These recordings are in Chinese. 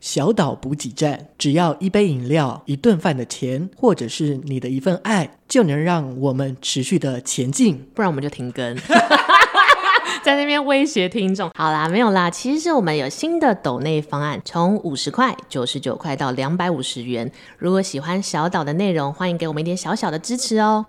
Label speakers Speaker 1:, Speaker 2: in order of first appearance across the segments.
Speaker 1: 小岛补给站，只要一杯饮料、一顿饭的钱，或者是你的一份爱，就能让我们持续的前进。
Speaker 2: 不然我们就停更，在那边威胁听众。好啦，没有啦，其实我们有新的抖内方案，从五十块、九十九块到两百五十元。如果喜欢小岛的内容，欢迎给我们一点小小的支持哦。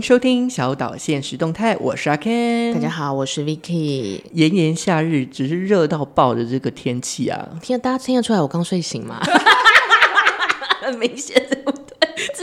Speaker 1: 迎收听小岛现实动态，我是阿 Ken。
Speaker 2: 大家好，我是 Vicky。
Speaker 1: 炎炎夏日，只是热到爆的这个天气啊！
Speaker 2: 听，大家听得出来我刚睡醒吗？很明显，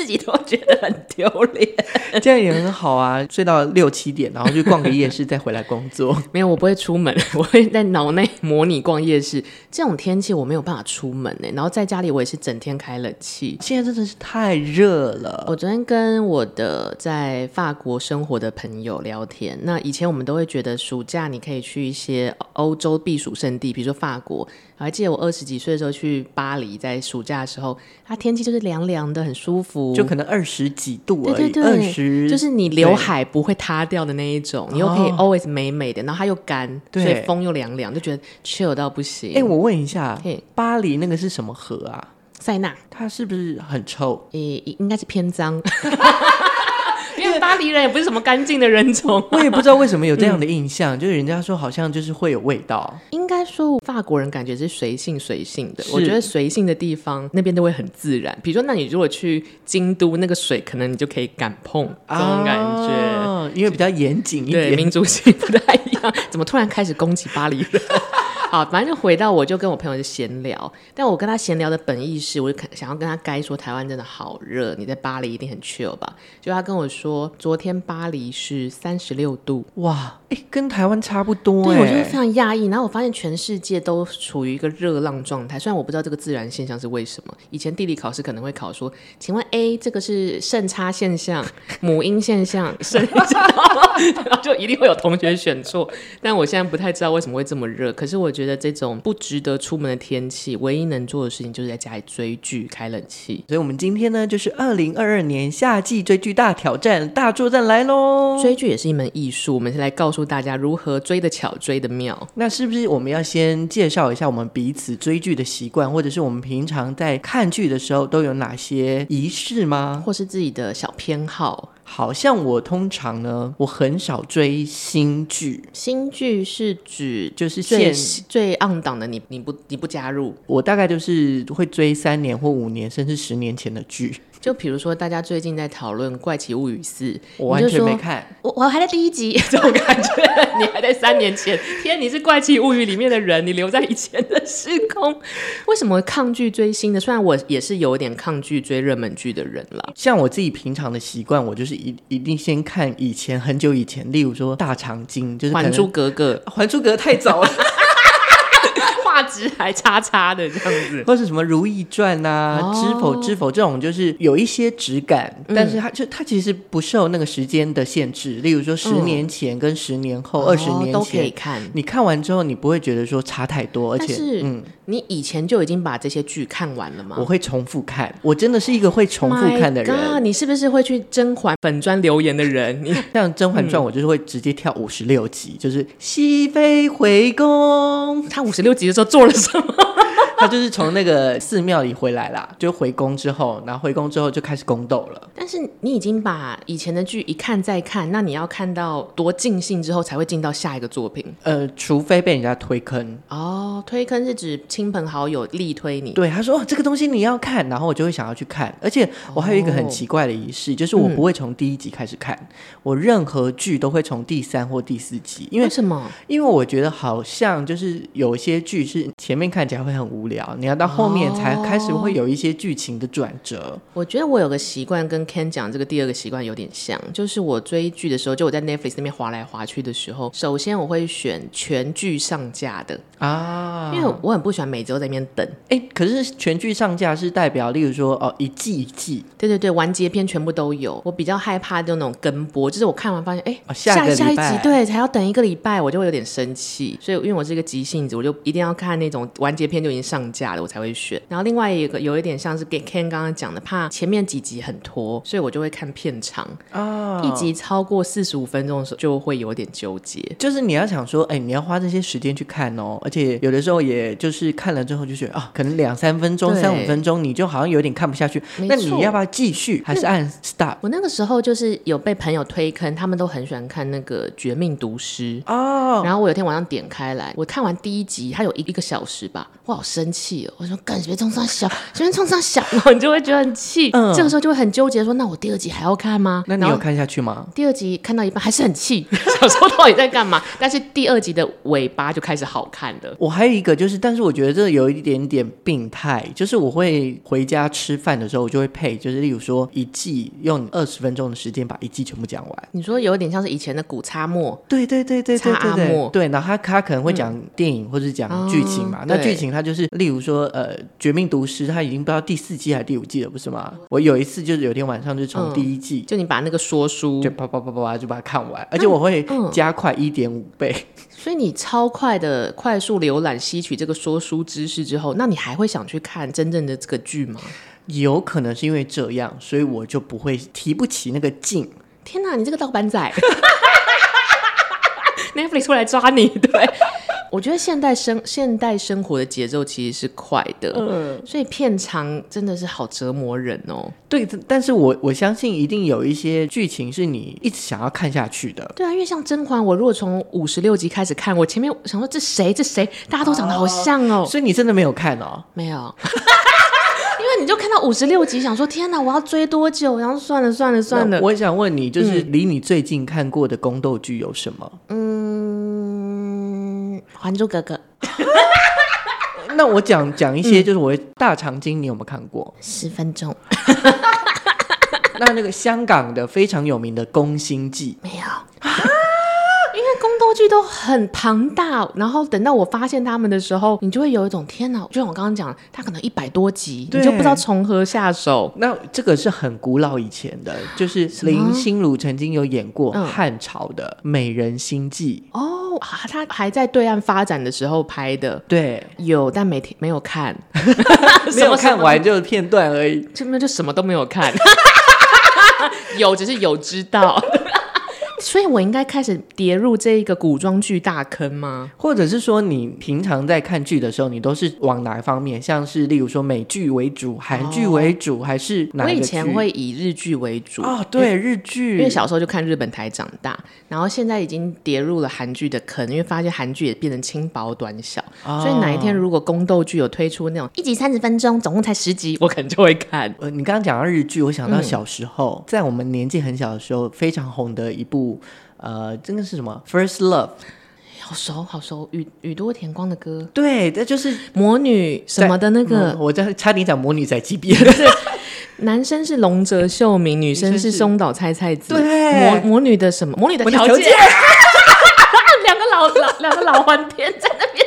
Speaker 2: 己都觉得很丢脸。
Speaker 1: 这样也很好啊，睡到六七点，然后去逛个夜市，再回来工作。
Speaker 2: 没有，我不会出门，我会在脑内模拟逛夜市。这种天气我没有办法出门呢，然后在家里我也是整天开冷气。
Speaker 1: 现在真的是太热了。
Speaker 2: 我昨天跟我的在法国生活的朋友聊天，那以前我们都会觉得暑假你可以去一些欧洲避暑胜地，比如说法国。我还记得我二十几岁的时候去巴黎，在暑假的时候，它天气就是凉凉的，很舒服，
Speaker 1: 就可能二十几度而已，
Speaker 2: 对对对，二十就是你刘海不会塌掉的那一种，你又可以 always 美美的，然后它又干，所以风又凉凉，就觉得 chill 到不行。
Speaker 1: 哎，我问一下，巴黎那个是什么河啊？
Speaker 2: 塞纳，
Speaker 1: 它是不是很臭？
Speaker 2: 诶，应该是偏脏。巴黎人也不是什么干净的人种，
Speaker 1: 我也不知道为什么有这样的印象，嗯、就是人家说好像就是会有味道。
Speaker 2: 应该说法国人感觉是随性随性的，我觉得随性的地方那边都会很自然。比如说，那你如果去京都，那个水可能你就可以敢碰这种感觉，
Speaker 1: 啊、因为比较严谨一点，
Speaker 2: 对，民族性不太一样。怎么突然开始攻击巴黎人？好，反正就回到，我就跟我朋友就闲聊，但我跟他闲聊的本意是，我就想要跟他该说台湾真的好热，你在巴黎一定很 chill 吧？就他跟我说，昨天巴黎是三十六度，
Speaker 1: 哇，哎，跟台湾差不多，
Speaker 2: 对，我就是非常讶异。然后我发现全世界都处于一个热浪状态，虽然我不知道这个自然现象是为什么。以前地理考试可能会考说，请问 A 这个是渗差现象、母婴现象，渗差，然后就一定会有同学选错。但我现在不太知道为什么会这么热，可是我。觉得这种不值得出门的天气，唯一能做的事情就是在家里追剧、开冷气。
Speaker 1: 所以，我们今天呢，就是二零二二年夏季追剧大挑战、大作战来喽！
Speaker 2: 追剧也是一门艺术，我们是来告诉大家如何追得巧、追得妙。
Speaker 1: 那是不是我们要先介绍一下我们彼此追剧的习惯，或者是我们平常在看剧的时候都有哪些仪式吗？
Speaker 2: 或是自己的小偏好？
Speaker 1: 好像我通常呢，我很少追新剧。
Speaker 2: 新剧是指
Speaker 1: 就是最
Speaker 2: 最 on 档的你，你你不你不加入，
Speaker 1: 我大概就是会追三年或五年，甚至十年前的剧。
Speaker 2: 就比如说，大家最近在讨论《怪奇物语四》，
Speaker 1: 我完全没看，
Speaker 2: 我我还在第一集，这种感觉，你还在三年前。天，你是《怪奇物语》里面的人，你留在以前的时空，为什么抗拒追新的？虽然我也是有点抗拒追热门剧的人了。
Speaker 1: 像我自己平常的习惯，我就是一一定先看以前很久以前，例如说《大长今》，就是《
Speaker 2: 还珠格格》，《
Speaker 1: 还珠格格》太早了。
Speaker 2: 画质还差差的这样子，
Speaker 1: 或是什么《如懿传》啊，哦《知否知否》这种，就是有一些质感，嗯、但是它就它其实不受那个时间的限制。例如说，十年前跟十年后、二十、嗯、年前、哦、都可以看。你看完之后，你不会觉得说差太多，而且是嗯，
Speaker 2: 你以前就已经把这些剧看完了吗？
Speaker 1: 我会重复看，我真的是一个会重复看的人。
Speaker 2: 啊，你是不是会去甄嬛粉专留言的人？你
Speaker 1: 像《甄嬛传》，我就是会直接跳五十六集，嗯、就是熹妃回宫，
Speaker 2: 她五十六集的时候。做了什么？
Speaker 1: 他就是从那个寺庙里回来啦，就回宫之后，然后回宫之后就开始宫斗了。
Speaker 2: 但是你已经把以前的剧一看再看，那你要看到多尽兴之后才会进到下一个作品。
Speaker 1: 呃，除非被人家推坑。
Speaker 2: 哦，推坑是指亲朋好友力推你。
Speaker 1: 对，他说哦，这个东西你要看，然后我就会想要去看。而且我还有一个很奇怪的仪式，哦、就是我不会从第一集开始看，嗯、我任何剧都会从第三或第四集。因为，
Speaker 2: 为什么？
Speaker 1: 因为我觉得好像就是有些剧是前面看起来会很无无聊，你要到后面才开始会有一些剧情的转折。哦、
Speaker 2: 我觉得我有个习惯跟 Ken 讲这个第二个习惯有点像，就是我追剧的时候，就我在 Netflix 那边划来划去的时候，首先我会选全剧上架的啊，因为我很不喜欢每周在那边等。
Speaker 1: 哎，可是全剧上架是代表，例如说哦，一季一季，
Speaker 2: 对对对，完结篇全部都有。我比较害怕就那种跟播，就是我看完发现哎、哦，下下一集对，才要等一个礼拜，我就会有点生气。所以因为我是一个急性子，我就一定要看那种完结篇就已经上架了，我才会选。然后另外一个有一点像是给 Ken 刚刚讲的，怕前面几集很拖，所以我就会看片长哦，一集超过四十五分钟的时候就会有点纠结。
Speaker 1: 就是你要想说，哎，你要花这些时间去看哦，而且有的时候也就是看了之后就觉得啊，可能两三分钟、三五分钟，你就好像有点看不下去。那你要不要继续，还是按 stop？
Speaker 2: 我那个时候就是有被朋友推坑，他们都很喜欢看那个《绝命毒师》哦，然后我有天晚上点开来，我看完第一集，它有一一个小时吧，我好生气哦，我说干什么冲上小，随便冲上小，然后你就会觉得很气，嗯，这个时候就会很纠结，说那我第二集还要看吗？
Speaker 1: 那你有看下去吗？
Speaker 2: 第二集看到一半还是很气，小时候到底在干嘛？但是第二集的尾巴就开始好看了。
Speaker 1: 我还有一个就是，但是我觉得这有一点点病态，就是我会回家吃饭的时候，我就会配，就是例如说一季用二十分钟的时间把一季全部讲完。
Speaker 2: 你说有点像是以前的古擦墨，
Speaker 1: 对对对对对对对，对，然后他他可能会讲电影或者讲剧情嘛，那剧情他就是例如说呃《绝命毒师》，他已经不知道第四季还是第五季了，不是吗？我有一次就是有天晚上就从第一季，
Speaker 2: 就你把那个说书
Speaker 1: 就啪啪啪啪啪就把它看完，而且我会加快一点五倍。
Speaker 2: 所以你超快的快速浏览吸取这个说书知识之后，那你还会想去看真正的这个剧吗？
Speaker 1: 有可能是因为这样，所以我就不会提不起那个劲。
Speaker 2: 天哪，你这个盗版仔，Netflix 会来抓你，对。我觉得现代生现代生活的节奏其实是快的，嗯，所以片长真的是好折磨人哦。
Speaker 1: 对，但是我我相信一定有一些剧情是你一直想要看下去的。
Speaker 2: 对啊，因为像甄嬛，我如果从五十六集开始看，我前面想说这谁这谁，大家都长得好像哦，
Speaker 1: 所以你真的没有看哦？
Speaker 2: 没有，因为你就看到五十六集，想说天哪，我要追多久？然后算了算了算了。
Speaker 1: 我想问你，就是离你最近看过的宫斗剧有什么？
Speaker 2: 嗯，《还珠格格》。
Speaker 1: 那我讲讲一些，就是我大长今，你有没有看过？
Speaker 2: 十分钟。
Speaker 1: 那那个香港的非常有名的《宫心计》
Speaker 2: 没有。因为宫斗剧都很庞大，然后等到我发现他们的时候，你就会有一种天哪！就像我刚刚讲，他可能一百多集，你就不知道从何下手。
Speaker 1: 那这个是很古老以前的，就是林心如曾经有演过汉朝的《美人心计》
Speaker 2: 哦，啊他还在对岸发展的时候拍的。
Speaker 1: 对，
Speaker 2: 有，但没没有看，
Speaker 1: 没有看完就是片段而已，
Speaker 2: 这边就什么都没有看，有只是有知道。所以我应该开始跌入这一个古装剧大坑吗？
Speaker 1: 或者是说，你平常在看剧的时候，你都是往哪一方面？像是例如说美剧为主、韩剧为主，哦、还是哪一？
Speaker 2: 我以前会以日剧为主
Speaker 1: 哦，对，日剧，
Speaker 2: 因为小时候就看日本台长大，然后现在已经跌入了韩剧的坑，因为发现韩剧也变成轻薄短小，哦、所以哪一天如果宫斗剧有推出那种一集三十分钟，总共才十集，我 可能就会看。
Speaker 1: 呃，你刚刚讲到日剧，我想到小时候，嗯、在我们年纪很小的时候，非常红的一部。呃，这个是什么？First Love，
Speaker 2: 好熟好熟，宇宇多田光的歌。
Speaker 1: 对，这就是
Speaker 2: 魔女什么的那个。
Speaker 1: 嗯、我在差点讲魔女宅急便。
Speaker 2: 男生是龙泽秀明，女生是松岛菜菜子。
Speaker 1: 对，
Speaker 2: 魔魔女的什么？魔女的条件。两个老老两个老顽天在那边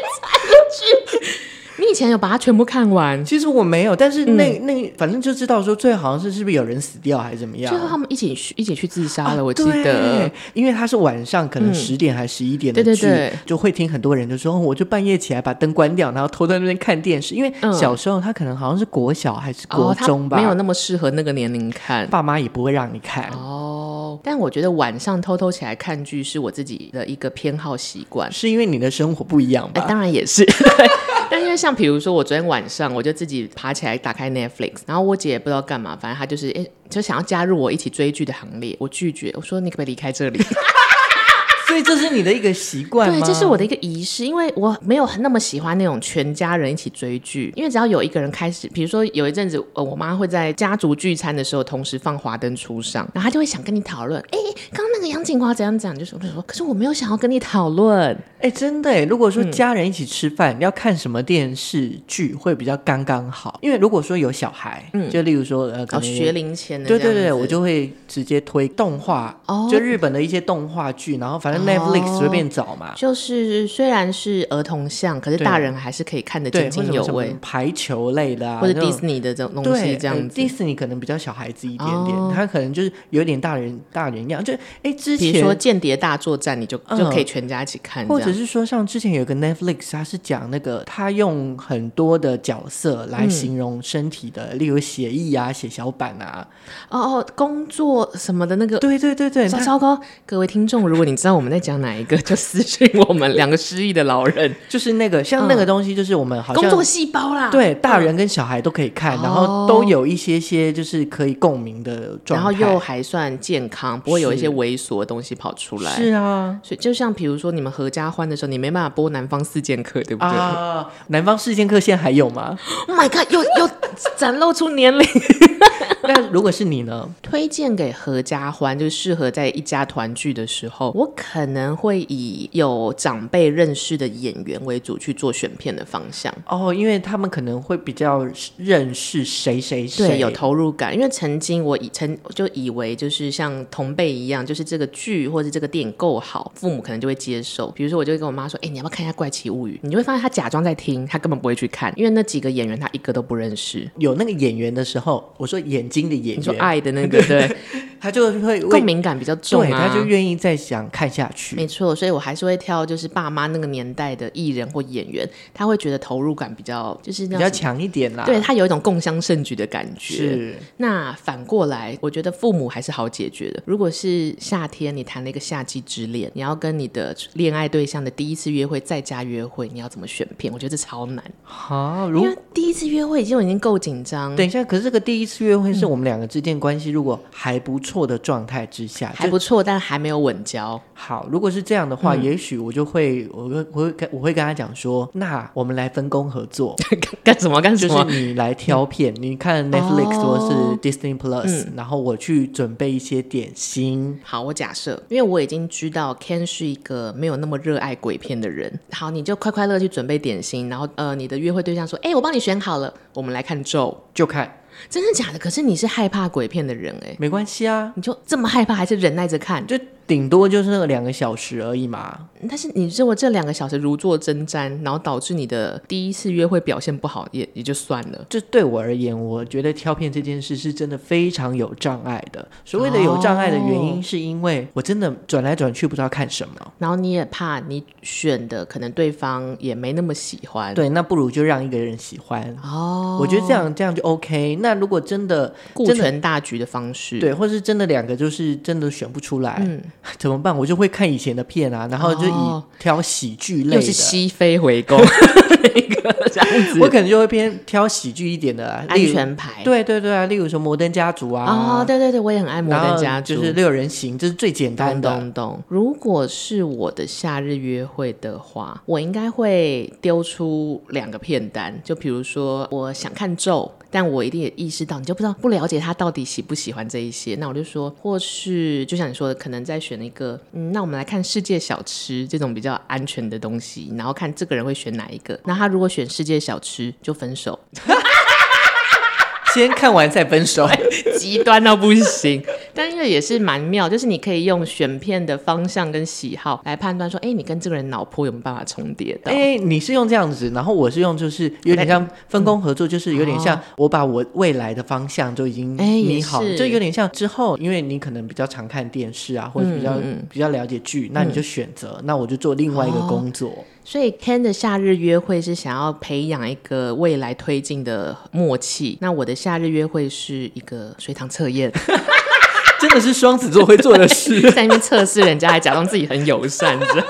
Speaker 2: 以前有把它全部看完？
Speaker 1: 其实我没有，但是那、嗯、那反正就知道说，最好像是是不是有人死掉还是怎么样？
Speaker 2: 最后他们一起去一起去自杀了，啊、我记得，
Speaker 1: 因为他是晚上可能十点还是十一点的剧，嗯、对对对，就会听很多人就说，我就半夜起来把灯关掉，然后偷在那边看电视。因为小时候他可能好像是国小还是国中吧，
Speaker 2: 哦、没有那么适合那个年龄看，
Speaker 1: 爸妈也不会让你看
Speaker 2: 哦。但我觉得晚上偷偷起来看剧是我自己的一个偏好习惯，
Speaker 1: 是因为你的生活不一样吧？
Speaker 2: 当然也是。但因为像比如说，我昨天晚上我就自己爬起来打开 Netflix，然后我姐也不知道干嘛，反正她就是哎，就想要加入我一起追剧的行列，我拒绝，我说你可不可以离开这里？
Speaker 1: 所以这是你的一个习惯吗？
Speaker 2: 对，这是我的一个仪式，因为我没有那么喜欢那种全家人一起追剧，因为只要有一个人开始，比如说有一阵子，呃，我妈会在家族聚餐的时候同时放《华灯初上》，然后她就会想跟你讨论，哎，刚刚那那个杨景华怎样讲，就是我就说，可是我没有想要跟你讨论。
Speaker 1: 哎，真的哎，如果说家人一起吃饭，要看什么电视剧会比较刚刚好？因为如果说有小孩，嗯就例如说呃，哦
Speaker 2: 学龄前的，
Speaker 1: 对对对，我就会直接推动画，哦就日本的一些动画剧，然后反正 Netflix 随便找嘛。
Speaker 2: 就是虽然是儿童像，可是大人还是可以看得津津有味。
Speaker 1: 排球类的啊，
Speaker 2: 或者 Disney 的这种东西，这样子。
Speaker 1: Disney 可能比较小孩子一点点，他可能就是有点大人大人样，就哎之前
Speaker 2: 比如说间谍大作战，你就就可以全家一起看，
Speaker 1: 或者是说像之前。有个 Netflix，他是讲那个他用很多的角色来形容身体的，嗯、例如写意啊、写小板啊，
Speaker 2: 哦哦，工作什么的那个，
Speaker 1: 对对对对，
Speaker 2: 糟糕！各位听众，如果你知道我们在讲哪一个，就私信我们两个失忆的老人，
Speaker 1: 就是那个像那个东西，就是我们好像
Speaker 2: 工作细胞啦，
Speaker 1: 对，大人跟小孩都可以看，嗯、然后都有一些些就是可以共鸣的状态，
Speaker 2: 然后又还算健康，不会有一些猥琐的东西跑出来。
Speaker 1: 是啊，
Speaker 2: 所以就像比如说你们合家欢的时候，你没办法。播南方四剑客对不对？
Speaker 1: 啊，南方四剑客现在还有吗
Speaker 2: ？Oh my god，又又展露出年龄。
Speaker 1: 那如果是你呢？
Speaker 2: 推荐给合家欢，就是适合在一家团聚的时候，我可能会以有长辈认识的演员为主去做选片的方向。
Speaker 1: 哦，因为他们可能会比较认识谁谁谁，
Speaker 2: 对，有投入感。因为曾经我以曾就以为就是像同辈一样，就是这个剧或者这个电影够好，父母可能就会接受。比如说，我就会跟我妈说：“哎、欸，你要不要看一下《怪奇物语》？”你就会发现他假装在听，他根本不会去看，因为那几个演员他一个都不认识。
Speaker 1: 有那个演员的时候，我说眼睛的演员，
Speaker 2: 你说爱的那个，对。
Speaker 1: 他就会
Speaker 2: 共鸣感比较重，啊，
Speaker 1: 对，他就愿意再想看下去。
Speaker 2: 没错，所以我还是会挑就是爸妈那个年代的艺人或演员，他会觉得投入感比较就是那
Speaker 1: 比较强一点啦。
Speaker 2: 对，他有一种共襄盛举的感觉。
Speaker 1: 是。
Speaker 2: 那反过来，我觉得父母还是好解决的。如果是夏天，你谈了一个夏季之恋，你要跟你的恋爱对象的第一次约会在家约会，你要怎么选片？我觉得这超难。
Speaker 1: 好，如
Speaker 2: 因为第一次约会已经已经够紧张。
Speaker 1: 等一下，可是这个第一次约会是我们两个之间关系如果还不错。的状态之下
Speaker 2: 还不错，但还没有稳交。
Speaker 1: 好，如果是这样的话，嗯、也许我就会，我会，我会跟，我会跟他讲说，那我们来分工合作，
Speaker 2: 干什么干什么？
Speaker 1: 就是你来挑片，嗯、你看 Netflix 或是 Disney Plus，、嗯、然后我去准备一些点心。
Speaker 2: 好，我假设，因为我已经知道 Ken 是一个没有那么热爱鬼片的人。好，你就快快乐去准备点心，然后呃，你的约会对象说，哎，我帮你选好了，我们来看咒，
Speaker 1: 就看。
Speaker 2: 真的假的？可是你是害怕鬼片的人哎，
Speaker 1: 没关系啊，
Speaker 2: 你就这么害怕，还是忍耐着看？
Speaker 1: 就。顶多就是那个两个小时而已嘛。
Speaker 2: 但是你认为这两个小时如坐针毡，然后导致你的第一次约会表现不好，也也就算了。
Speaker 1: 这对我而言，我觉得挑片这件事是真的非常有障碍的。所谓的有障碍的原因，是因为我真的转来转去不知道看什么，
Speaker 2: 然后你也怕你选的可能对方也没那么喜欢。
Speaker 1: 对，那不如就让一个人喜欢。哦，我觉得这样这样就 OK。那如果真的
Speaker 2: 顾全大局的方式，
Speaker 1: 对，或是真的两个就是真的选不出来，嗯。怎么办？我就会看以前的片啊，然后就以挑喜剧类的，
Speaker 2: 又是西飞回宫 那个这样子。
Speaker 1: 我可能就会偏挑喜剧一点的啊，
Speaker 2: 安全牌。
Speaker 1: 对对对啊，例如说《摩登家族》啊。
Speaker 2: 哦，对对对，我也很爱《摩登家族》，
Speaker 1: 就是六人行，这是最简单的。
Speaker 2: 懂懂。如果是我的夏日约会的话，我应该会丢出两个片单，就比如说我想看咒。但我一定也意识到，你就不知道不了解他到底喜不喜欢这一些。那我就说，或是就像你说的，可能在选一个，嗯，那我们来看世界小吃这种比较安全的东西，然后看这个人会选哪一个。那他如果选世界小吃，就分手。
Speaker 1: 先看完再分手，
Speaker 2: 极端到不行。但因为也是蛮妙，就是你可以用选片的方向跟喜好来判断说，哎，你跟这个人脑波有没有办法重叠的？
Speaker 1: 哎，你是用这样子，然后我是用就是有点像分工合作，就是有点像我把我未来的方向就已经拟好，就有点像之后，因为你可能比较常看电视啊，或者比较比较了解剧，那你就选择，那我就做另外一个工作。
Speaker 2: 所以 Ken 的夏日约会是想要培养一个未来推进的默契，那我的夏日约会是一个随堂测验，
Speaker 1: 真的是双子座会做的事，
Speaker 2: 在那边测试人家，还假装自己很友善，你知道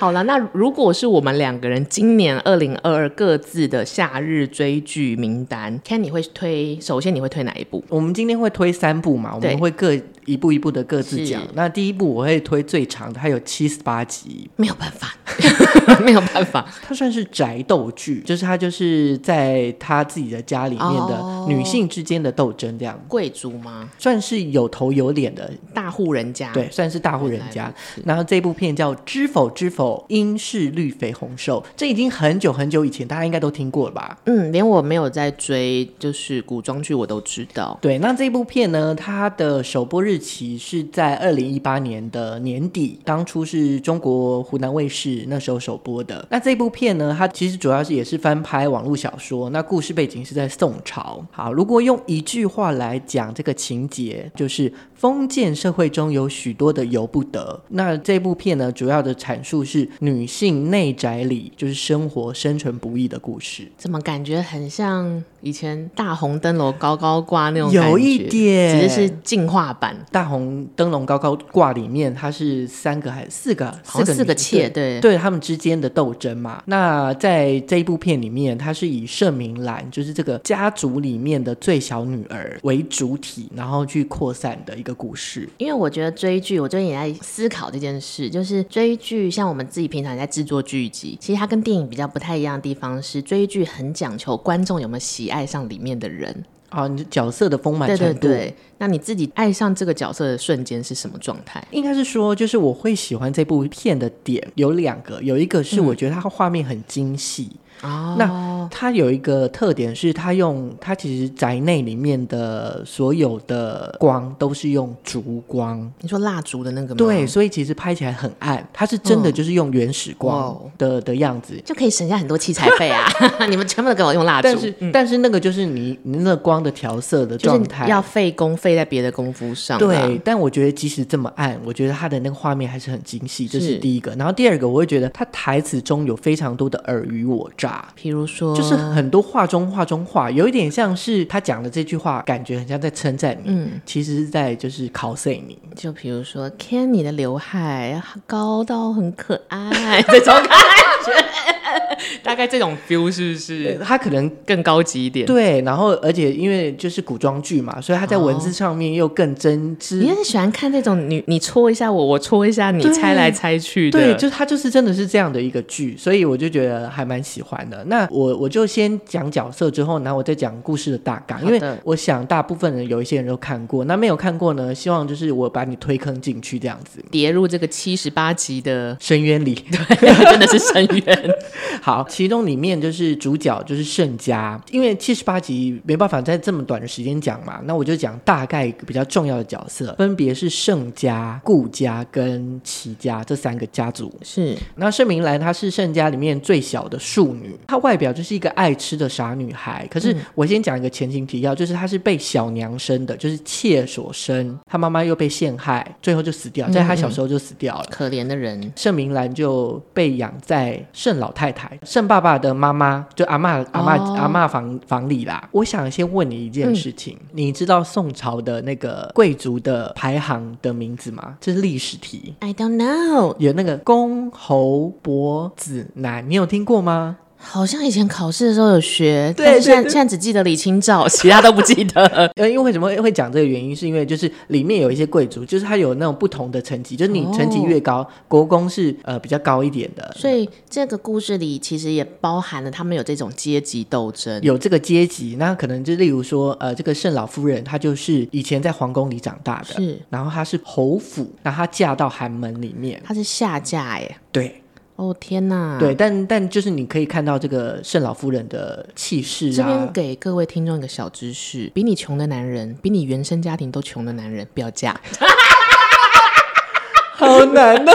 Speaker 2: 好了，那如果是我们两个人今年二零二二各自的夏日追剧名单，Ken 你会推？首先你会推哪一部？
Speaker 1: 我们今天会推三部嘛，我们会各一步一步的各自讲。那第一部我会推最长的，它有七十八集，
Speaker 2: 没有办法。没有办法，
Speaker 1: 它算是宅斗剧，就是它就是在他自己的家里面的女性之间的斗争这样。
Speaker 2: 贵族吗？
Speaker 1: 算是有头有脸的
Speaker 2: 大户人家，
Speaker 1: 对，算是大户人家。然后这部片叫《知否知否，应是绿肥红瘦》，这已经很久很久以前，大家应该都听过了吧？
Speaker 2: 嗯，连我没有在追，就是古装剧，我都知道。
Speaker 1: 对，那这部片呢，它的首播日期是在二零一八年的年底，当初是中国湖南卫视那时候首播的。那这部片呢，它其实主要是也是翻拍网络小说，那故事背景是在宋朝。好，如果用一句话来讲这个情节，就是封建社会中有许多的由不得。那这部片呢，主要的阐述是女性内宅里就是生活生存不易的故事。
Speaker 2: 怎么感觉很像以前大红灯笼高高挂那种？
Speaker 1: 有一点，
Speaker 2: 其实是进化版。
Speaker 1: 大红灯笼高高挂里面，它是三个还是四个？
Speaker 2: 四个四个妾，对
Speaker 1: 对，他们之间的斗争嘛。那在这一部片里面，它是以盛明兰，就是这个家族里面的最小女儿为主体，然后去扩散的一个故事。
Speaker 2: 因为我觉得追剧，我最近也在思考这件事，就是追剧，像我们自己平常也在制作剧集，其实它跟电影比较不太一样的地方是，追剧很讲求观众有没有喜爱上里面的人。
Speaker 1: 啊，你角色的丰满程度。对对对，
Speaker 2: 那你自己爱上这个角色的瞬间是什么状态？
Speaker 1: 应该是说，就是我会喜欢这部片的点有两个，有一个是我觉得它画面很精细。嗯哦，那它有一个特点是，它用它其实宅内里面的所有的光都是用烛光。
Speaker 2: 你说蜡烛的那个吗？
Speaker 1: 对，所以其实拍起来很暗，它是真的就是用原始光的、哦、的样子，
Speaker 2: 就可以省下很多器材费啊！你们全部都给我用蜡烛，
Speaker 1: 但是、嗯、但是那个就是你你那个光的调色的状态、
Speaker 2: 就是、要费工费在别的功夫上。
Speaker 1: 对，但我觉得即使这么暗，我觉得它的那个画面还是很精细，这是第一个。然后第二个，我会觉得它台词中有非常多的尔虞我诈。
Speaker 2: 比如说，
Speaker 1: 就是很多话中话中话，有一点像是他讲的这句话，感觉很像在称赞你，嗯，其实是在就是考 C 你。
Speaker 2: 就比如说，Ken，你的刘海高到很可爱，这种感觉。大概这种 feel 是不是？
Speaker 1: 他可能
Speaker 2: 更高级一点。
Speaker 1: 对，然后而且因为就是古装剧嘛，所以他在文字上面又更真挚。
Speaker 2: 你很喜欢看那种你你戳一下我，我戳一下你，猜来猜去的。
Speaker 1: 对，就他就是真的是这样的一个剧，所以我就觉得还蛮喜欢的。那我我就先讲角色，之后然后我再讲故事的大纲，因为我想大部分人有一些人都看过，那没有看过呢，希望就是我把你推坑进去这样子，
Speaker 2: 跌入这个七十八集的
Speaker 1: 深渊里。
Speaker 2: 对，真的是深渊。
Speaker 1: 好，其中里面就是主角就是盛家，因为七十八集没办法在这么短的时间讲嘛，那我就讲大概比较重要的角色，分别是盛家、顾家跟齐家这三个家族。
Speaker 2: 是，
Speaker 1: 那盛明兰她是盛家里面最小的庶女，她外表就是一个爱吃的傻女孩。可是我先讲一个前情提要，就是她是被小娘生的，就是妾所生，她妈妈又被陷害，最后就死掉，在她小时候就死掉了，嗯嗯，
Speaker 2: 可怜的人。
Speaker 1: 盛明兰就被养在盛老太太。盛爸爸的妈妈就阿妈阿嬷、oh. 阿妈房房里啦。我想先问你一件事情，嗯、你知道宋朝的那个贵族的排行的名字吗？这是历史题。
Speaker 2: I don't know。
Speaker 1: 有那个公侯伯子男，你有听过吗？
Speaker 2: 好像以前考试的时候有学，对，现在现在只记得李清照，其他都不记得。
Speaker 1: 呃，因为为什么会讲这个原因，是因为就是里面有一些贵族，就是他有那种不同的层级，就是你层级越高，哦、国公是呃比较高一点的。
Speaker 2: 所以这个故事里其实也包含了他们有这种阶级斗争，
Speaker 1: 有这个阶级。那可能就例如说，呃，这个盛老夫人她就是以前在皇宫里长大的，是，然后她是侯府，那她嫁到寒门里面，
Speaker 2: 她是下嫁耶，
Speaker 1: 对。
Speaker 2: 哦天呐！
Speaker 1: 对，但但就是你可以看到这个盛老夫人的气势啊。
Speaker 2: 这边给各位听众一个小知识：比你穷的男人，比你原生家庭都穷的男人，不要嫁。
Speaker 1: 好难的。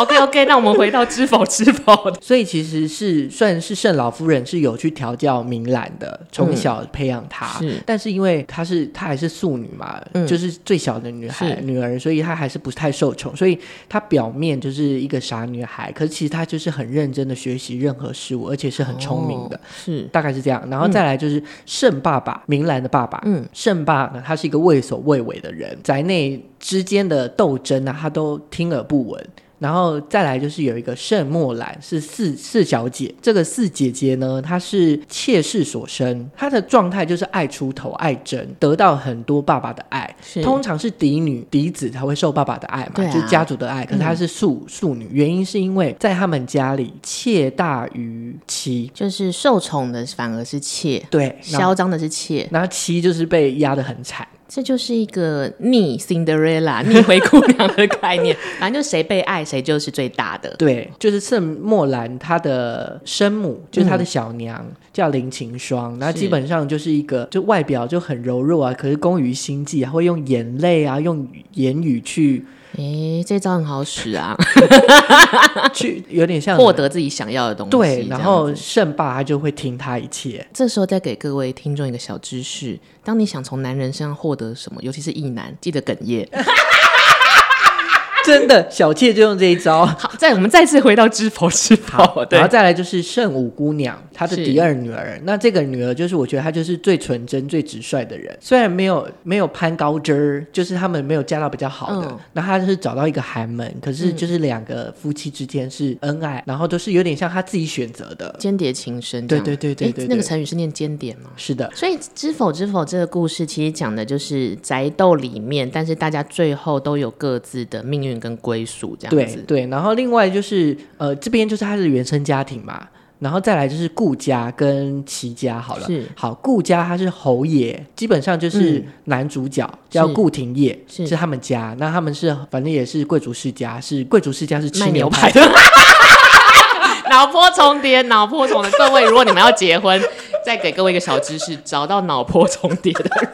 Speaker 2: OK OK，那我们回到知否知否。
Speaker 1: 所以其实是算是盛老夫人是有去调教明兰的，从小培养她。嗯、是，但是因为她是她还是庶女嘛，嗯、就是最小的女孩女儿，所以她还是不太受宠。所以她表面就是一个傻女孩，可是其实她就是很认真的学习任何事物，而且是很聪明的。哦、是，大概是这样。然后再来就是盛爸爸，明兰的爸爸。嗯，盛爸呢，他是一个畏首畏尾的人，宅内之间的斗争啊，他都听而不闻。然后再来就是有一个盛莫兰，是四四小姐。这个四姐姐呢，她是妾室所生，她的状态就是爱出头、爱争，得到很多爸爸的爱。通常是嫡女、嫡子才会受爸爸的爱嘛，啊、就是家族的爱。可是她是庶庶女，原因是因为在他们家里，妾大于妻，
Speaker 2: 就是受宠的反而是妾，
Speaker 1: 对，
Speaker 2: 嚣张的是妾，
Speaker 1: 然后妻就是被压得很惨。
Speaker 2: 这就是一个逆 Cinderella 逆灰姑娘的概念，反正就谁被爱谁就是最大的。
Speaker 1: 对，就是圣莫兰她的生母，就是她的小娘、嗯、叫林晴霜，那基本上就是一个就外表就很柔弱啊，可是工于心计，会用眼泪啊，用言语去。
Speaker 2: 哎，这招很好使啊！
Speaker 1: 去有点像
Speaker 2: 获得自己想要的东西。
Speaker 1: 对，然后圣霸他就会听他一切。
Speaker 2: 这时候再给各位听众一个小知识：当你想从男人身上获得什么，尤其是异男，记得哽咽。
Speaker 1: 真的，小妾就用这一招。
Speaker 2: 好，再我们再次回到知否知否，对，
Speaker 1: 然后再来就是圣武姑娘，她的第二女儿。那这个女儿就是我觉得她就是最纯真、最直率的人。虽然没有没有攀高枝儿，就是他们没有嫁到比较好的，嗯、那她就是找到一个寒门。可是就是两个夫妻之间是恩爱，嗯、然后都是有点像她自己选择的
Speaker 2: 间谍情深。
Speaker 1: 对对对对对，
Speaker 2: 那个成语是念间谍吗？
Speaker 1: 是的。
Speaker 2: 所以知否知否这个故事其实讲的就是宅斗里面，但是大家最后都有各自的命运。跟归属这样子，
Speaker 1: 对对，然后另外就是呃，这边就是他的原生家庭嘛，然后再来就是顾家跟齐家好了，是。好顾家他是侯爷，基本上就是男主角、嗯、叫顾廷烨，是，他们家，那他们是反正也是贵族世家，是贵族世家是吃牛排的，
Speaker 2: 脑波重叠，脑波重的，各位如果你们要结婚，再给各位一个小知识，找到脑波重叠的人。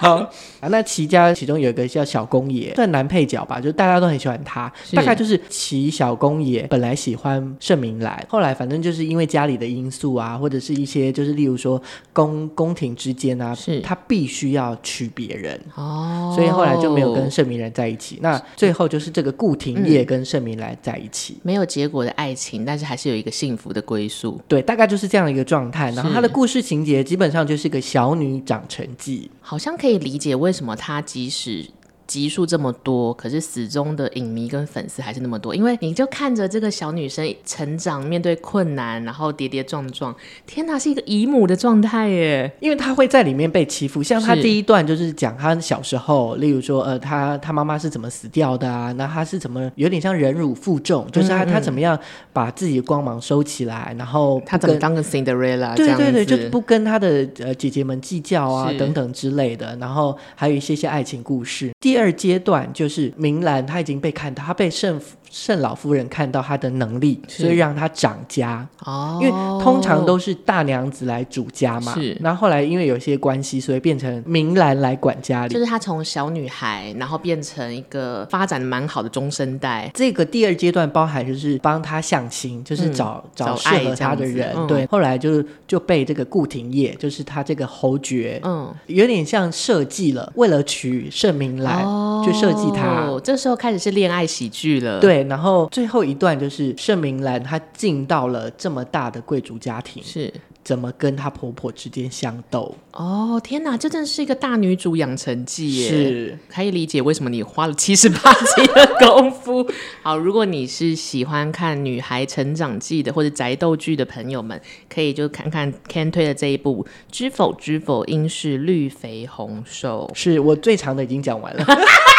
Speaker 1: 好啊，那齐家其中有一个叫小公爷，算男配角吧，就大家都很喜欢他。大概就是齐小公爷本来喜欢盛明兰，后来反正就是因为家里的因素啊，或者是一些就是例如说宫宫廷之间啊，是他必须要娶别人哦，所以后来就没有跟盛明兰在一起。那最后就是这个顾廷烨跟盛明兰在一起，
Speaker 2: 没有结果的爱情，但是还是有一个幸福的归宿。
Speaker 1: 对，大概就是这样的一个状态。然后他的故事情节基本上就是一个小女长成记，
Speaker 2: 好像可以。可以理解为什么他即使集数这么多，可是始终的影迷跟粉丝还是那么多，因为你就看着这个小女生成长，面对困难，然后跌跌撞撞，天哪，是一个姨母的状态耶！
Speaker 1: 因为她会在里面被欺负，像她第一段就是讲她小时候，例如说，呃，她她妈妈是怎么死掉的啊？那她是怎么有点像忍辱负重，就是她她怎么样把自己的光芒收起来，然后
Speaker 2: 她怎么当个 Cinderella？
Speaker 1: 对对对，就不跟她的呃姐姐们计较啊，等等之类的，然后还有一些些爱情故事。第二二阶段就是明兰，她已经被看到，她被盛盛老夫人看到她的能力，所以让她掌家。哦，因为通常都是大娘子来主家嘛。是，然后后来因为有些关系，所以变成明兰来管家里。
Speaker 2: 就是她从小女孩，然后变成一个发展蛮好的中生代。
Speaker 1: 这个第二阶段包含就是帮她相亲，就是找、嗯、找适合她的人。嗯、对，后来就是就被这个顾廷烨，就是他这个侯爵，嗯，有点像设计了，为了娶盛明兰。哦，去设计他，
Speaker 2: 这时候开始是恋爱喜剧了。
Speaker 1: 对，然后最后一段就是盛明兰她进到了这么大的贵族家庭，是怎么跟她婆婆之间相斗？
Speaker 2: 哦，天哪，这真是一个大女主养成记耶！是，可以理解为什么你花了七十八集的功夫。好，如果你是喜欢看女孩成长记的或者宅斗剧的朋友们，可以就看看 Ken 推的这一部《知否知否，应是绿肥红瘦》。
Speaker 1: 是我最长的已经讲完了。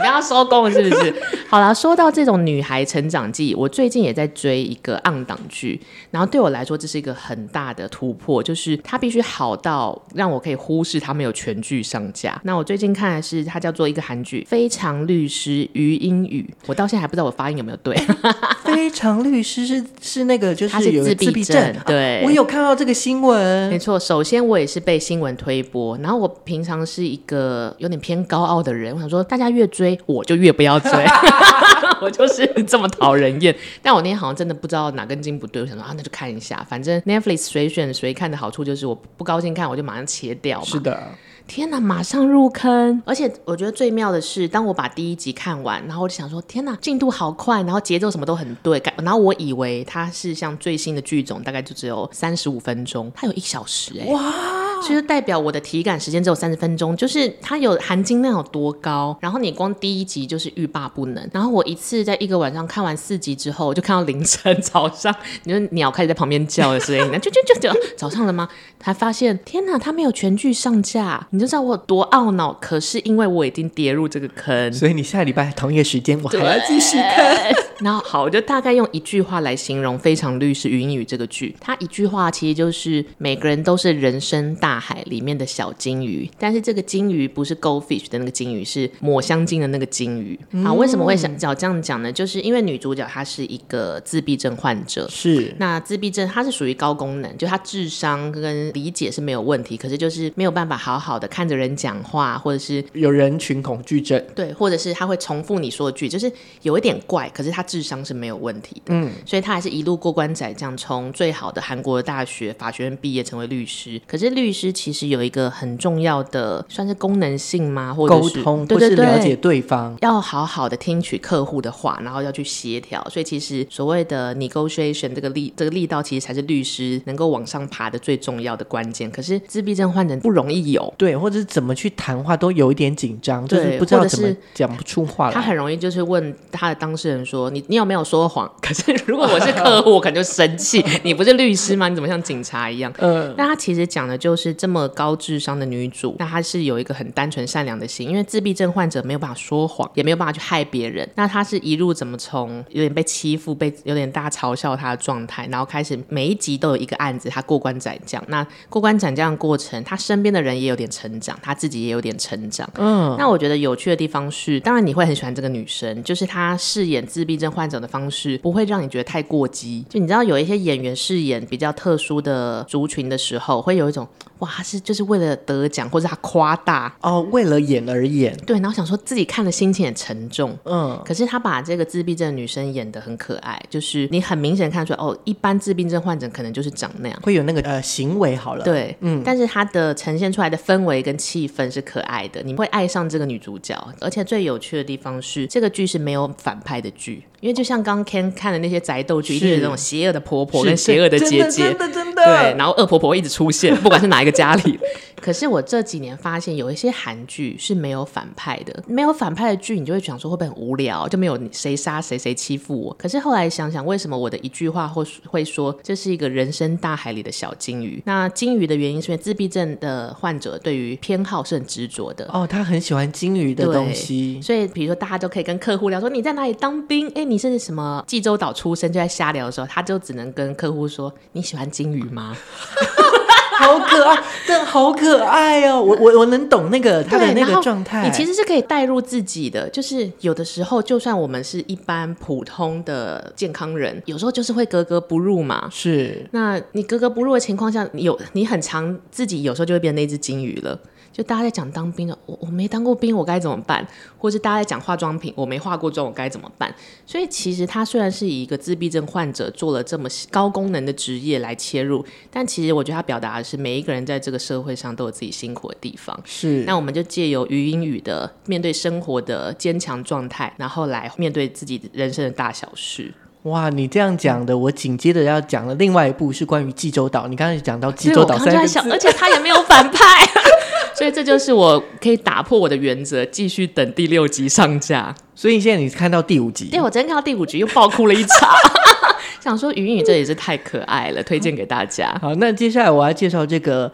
Speaker 2: 你要收工了是不是？好了，说到这种女孩成长记，我最近也在追一个 on 档剧，然后对我来说这是一个很大的突破，就是它必须好到让我可以忽视它没有全剧上架。那我最近看的是它叫做一个韩剧《非常律师于英语》，我到现在还不知道我发音有没有对。
Speaker 1: 非常律师是是那个就是
Speaker 2: 他是自闭症，对，
Speaker 1: 我有看到这个新闻。
Speaker 2: 没错，首先我也是被新闻推播，然后我平常是一个有点偏高傲的人，我想说大家越追。我就越不要追 我就是这么讨人厌。但我那天好像真的不知道哪根筋不对，我想说啊，那就看一下。反正 Netflix 随选随看的好处就是，我不高兴看我就马上切掉嘛。
Speaker 1: 是的，
Speaker 2: 天哪，马上入坑。而且我觉得最妙的是，当我把第一集看完，然后我就想说，天哪，进度好快，然后节奏什么都很对。然后我以为它是像最新的剧种，大概就只有三十五分钟，它有一小时哎、欸，哇！其实代表我的体感时间只有三十分钟，就是它有含金量有多高。然后你光第一集就是欲罢不能，然后我一次在一个晚上看完四集之后，我就看到凌晨早上，你说鸟开始在旁边叫的声音，就就就就 早上了吗？才发现天哪，它没有全剧上架，你就知道我有多懊恼。可是因为我已经跌入这个坑，
Speaker 1: 所以你下礼拜同一个时间我还要继续看。
Speaker 2: 然后好，我就大概用一句话来形容《非常律师禹英禑》这个剧，它一句话其实就是每个人都是人生大海里面的小金鱼，但是这个金鱼不是 goldfish 的那个金鱼，是抹香鲸的那个金鱼。嗯、啊，为什么会想找这样讲呢？就是因为女主角她是一个自闭症患者，
Speaker 1: 是那
Speaker 2: 自闭症她是属于高功能，就她智商跟理解是没有问题，可是就是没有办法好好的看着人讲话，或者是
Speaker 1: 有人群恐惧症，
Speaker 2: 对，或者是他会重复你说的句，就是有一点怪，可是他。智商是没有问题的，嗯，所以他还是一路过关斩将，从最好的韩国的大学法学院毕业，成为律师。可是律师其实有一个很重要的，算是功能性吗？或者是
Speaker 1: 沟通，
Speaker 2: 对对对，
Speaker 1: 或是了解对方，
Speaker 2: 要好好的听取客户的话，然后要去协调。所以其实所谓的 negotiation 这个力，这个力道，其实才是律师能够往上爬的最重要的关键。可是自闭症患者不容易有，
Speaker 1: 对，或者是怎么去谈话都有一点紧张，就是不知道怎么讲不出话来。
Speaker 2: 他很容易就是问他的当事人说：“你。”你有没有说谎？可是如果我是客户，我可能就生气。你不是律师吗？你怎么像警察一样？嗯。那他其实讲的就是这么高智商的女主，那她是有一个很单纯善良的心，因为自闭症患者没有办法说谎，也没有办法去害别人。那她是一路怎么从有点被欺负、被有点大家嘲笑她的状态，然后开始每一集都有一个案子，她过关斩将。那过关斩将的过程，她身边的人也有点成长，她自己也有点成长。嗯。那我觉得有趣的地方是，当然你会很喜欢这个女生，就是她饰演自闭症患者的方式不会让你觉得太过激，就你知道有一些演员饰演比较特殊的族群的时候，会有一种哇，是就是为了得奖或者他夸大。
Speaker 1: 哦，为了演而演，
Speaker 2: 对，然后想说自己看的心情也沉重，嗯，可是他把这个自闭症的女生演的很可爱，就是你很明显看出来哦，一般自闭症患者可能就是长那样，
Speaker 1: 会有那个呃行为好了，
Speaker 2: 对，嗯，但是他的呈现出来的氛围跟气氛是可爱的，你会爱上这个女主角，而且最有趣的地方是这个剧是没有反派的剧。因为就像刚 Ken 看的那些宅斗剧，一定是那种邪恶的婆婆跟邪恶的姐姐，
Speaker 1: 真的真的真的。
Speaker 2: 对，然后恶婆婆一直出现，不管是哪一个家里。可是我这几年发现，有一些韩剧是没有反派的，没有反派的剧，你就会想说会不会很无聊，就没有谁杀谁，谁欺负我。可是后来想想，为什么我的一句话或会说这是一个人生大海里的小金鱼？那金鱼的原因是因为自闭症的患者对于偏好是很执着的。
Speaker 1: 哦，他很喜欢金鱼的东西。
Speaker 2: 所以比如说大家都可以跟客户聊说你在哪里当兵？哎。你是什么济州岛出生？就在瞎聊的时候，他就只能跟客户说：“你喜欢金鱼吗？”
Speaker 1: 好可爱，真的好可爱哦！我我我能懂那个他的那个状态。
Speaker 2: 你其实是可以带入自己的，就是有的时候，就算我们是一般普通的健康人，有时候就是会格格不入嘛。
Speaker 1: 是，
Speaker 2: 那你格格不入的情况下，有你很常自己有时候就会变成那只金鱼了。就大家在讲当兵的，我我没当过兵，我该怎么办？或是大家在讲化妆品，我没化过妆，我该怎么办？所以其实他虽然是以一个自闭症患者做了这么高功能的职业来切入，但其实我觉得他表达的是每一个人在这个社会上都有自己辛苦的地方。
Speaker 1: 是，
Speaker 2: 那我们就借由余英语的面对生活的坚强状态，然后来面对自己人生的大小事。
Speaker 1: 哇，你这样讲的，我紧接着要讲的另外一部是关于济州岛。你刚才讲到济州岛三个字，
Speaker 2: 而且他也没有反派。所以这就是我可以打破我的原则，继续等第六集上架。
Speaker 1: 所以现在你看到第五集？
Speaker 2: 对，我昨天看到第五集又爆哭了一场，想说云雨这也是太可爱了，推荐给大家。
Speaker 1: 好，那接下来我要介绍这个。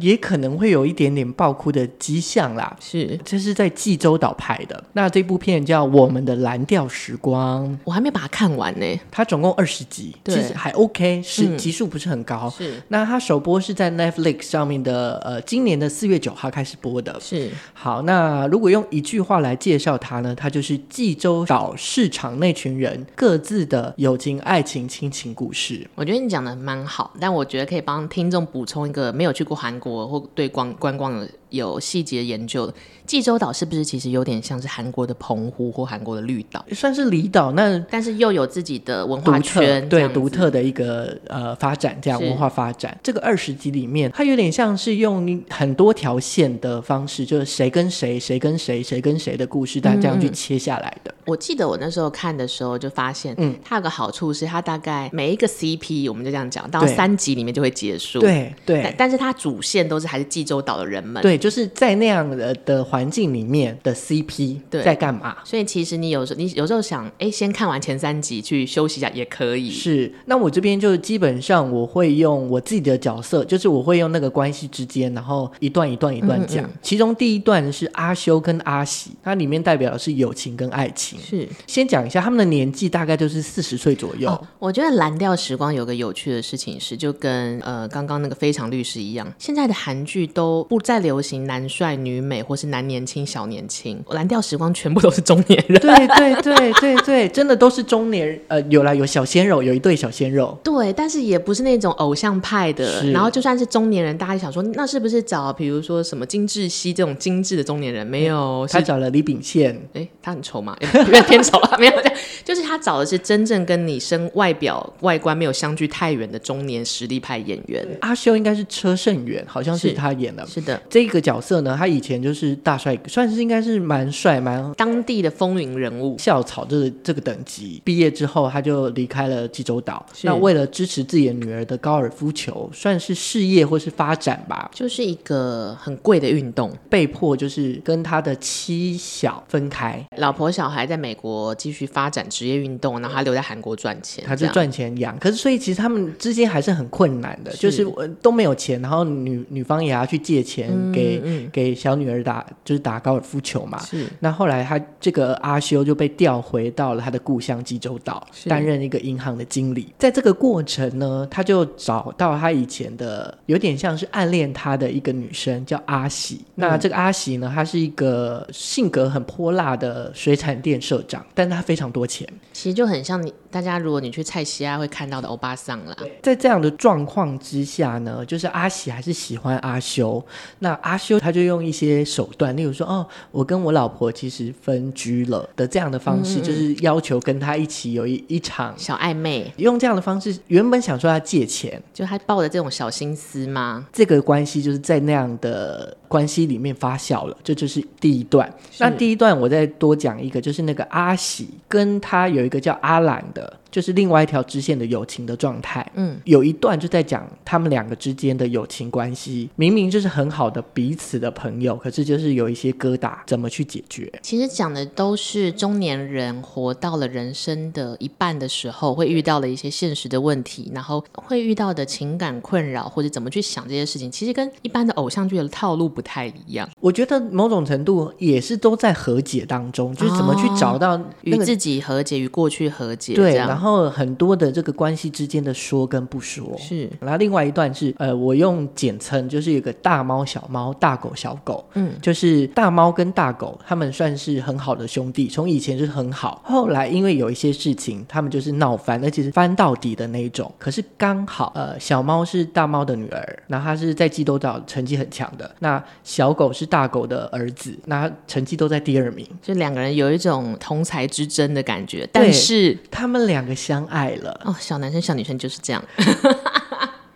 Speaker 1: 也可能会有一点点爆哭的迹象啦。
Speaker 2: 是，
Speaker 1: 这是在济州岛拍的。那这部片叫《我们的蓝调时光》，
Speaker 2: 我还没把它看完呢。
Speaker 1: 它总共二十集，其实还 OK，是、嗯、集数不是很高。
Speaker 2: 是，
Speaker 1: 那它首播是在 Netflix 上面的，呃，今年的四月九号开始播的。
Speaker 2: 是，
Speaker 1: 好，那如果用一句话来介绍它呢，它就是济州岛市场那群人各自的友情、爱情、亲情故事。
Speaker 2: 我觉得你讲的蛮好，但我觉得可以帮听众补充一个没有去过韩国或对光观光的有细节研究的。济州岛是不是其实有点像是韩国的澎湖或韩国的绿岛？
Speaker 1: 算是离岛，那
Speaker 2: 但是又有自己的文化圈，
Speaker 1: 对独特的一个呃发展，这样文化发展。这个二十集里面，它有点像是用很多条线的方式，就是谁跟谁，谁跟谁，谁跟谁的故事，大家这样去切下来的。
Speaker 2: 我记得我那时候看的时候就发现，嗯，它有个好处是它大概每一个 CP，我们就这样讲，到三集里面就会结束。
Speaker 1: 对对，
Speaker 2: 但是它主线都是还是济州岛的人们。
Speaker 1: 对，就是在那样的的环境里面的 CP 在干嘛？
Speaker 2: 所以其实你有时候你有时候想，哎，先看完前三集去休息一下也可以。
Speaker 1: 是，那我这边就基本上我会用我自己的角色，就是我会用那个关系之间，然后一段一段一段讲。嗯嗯，其中第一段是阿修跟阿喜，它里面代表的是友情跟爱情。
Speaker 2: 是，
Speaker 1: 先讲一下他们的年纪大概就是四十岁左右。哦，
Speaker 2: 我觉得蓝调时光有个有趣的事情是，就跟呃刚刚那个非常律师一样，现在的韩剧都不再流行男帅女美或是男年轻小年轻，蓝调时光全部都是中年人。
Speaker 1: 对对对对对，真的都是中年人。呃，有啦，有小鲜肉，有一对小鲜肉。
Speaker 2: 对，但是也不是那种偶像派的。然后就算是中年人，大家想说，那是不是找比如说什么金智熙这种精致的中年人？没有，
Speaker 1: 他找了李秉宪。
Speaker 2: 哎，他很丑吗？有点偏丑了，没有这样，就是他找的是真正跟你身外表外观没有相距太远的中年实力派演员。
Speaker 1: 阿修应该是车胜元，好像是他演的。
Speaker 2: 是，是的，
Speaker 1: 这个角色呢，他以前就是大帅哥，算是应该是蛮帅蛮
Speaker 2: 当地的风云人物，
Speaker 1: 校草这个这个等级。毕业之后，他就离开了济州岛。那为了支持自己的女儿的高尔夫球，算是事业或是发展吧，
Speaker 2: 就是一个很贵的运动，
Speaker 1: 被迫就是跟他的妻小分开，
Speaker 2: 老婆小孩在美国继续发展职业运动，然后他留在韩国赚钱，
Speaker 1: 他就赚钱养。可是所以其实他们之间还是很困难的，是。就是都没有钱，然后女女方也要去借钱给、嗯、给小女儿打，就是打高尔夫球嘛。是。那后来他这个阿修就被调回到了他的故乡济州岛，担任一个银行的经理。在这个过程呢，他就找到他以前的有点像是暗恋他的一个女生，叫阿喜。嗯、那这个阿喜呢，她是一个性格很泼辣的水产店社长，但她非常多钱，
Speaker 2: 其实就很像你大家如果你去菜西亚会看到的欧巴桑啦。
Speaker 1: 在这样的状况之下呢，就是阿喜还是喜欢阿修。那阿修他就用一些手段，例如说，哦，我跟我老婆其实分居了的这样的方式，嗯嗯，就是要求跟他一起有一一场
Speaker 2: 小暧昧。
Speaker 1: 用这样的方式，原本想说要借钱，
Speaker 2: 就他抱着这种小心思吗？
Speaker 1: 这个关系就是在那样的关系里面发酵了。这就是第一段。那第一段我再多讲一个，就是那个阿喜跟他有一个叫阿兰的。就是另外一条支线的友情的状态，嗯，有一段就在讲他们两个之间的友情关系，明明就是很好的彼此的朋友，可是就是有一些疙瘩，怎么去解决？
Speaker 2: 其实讲的都是中年人活到了人生的一半的时候，会遇到了一些现实的问题，然后会遇到的情感困扰，或者怎么去想这些事情，其实跟一般的偶像剧的套路不太一样。
Speaker 1: 我觉得某种程度也是都在和解当中，就是怎么去找到
Speaker 2: 与自己和解，与过去和解，
Speaker 1: 对，然后。很多的这个关系之间的说跟不说是，然后另外一段是呃，我用简称就是有个大猫小猫，大狗小狗，嗯，就是大猫跟大狗他们算是很好的兄弟，从以前就是很好，后来因为有一些事情，他们就是闹翻，而且是翻到底的那一种。可是刚好呃，小猫是大猫的女儿，然后她是在济州岛成绩很强的，那小狗是大狗的儿子，那成绩都在第二名，
Speaker 2: 就两个人有一种同才之争的感觉，但是
Speaker 1: 他们两个。相爱了
Speaker 2: 哦，小男生小女生就是这样。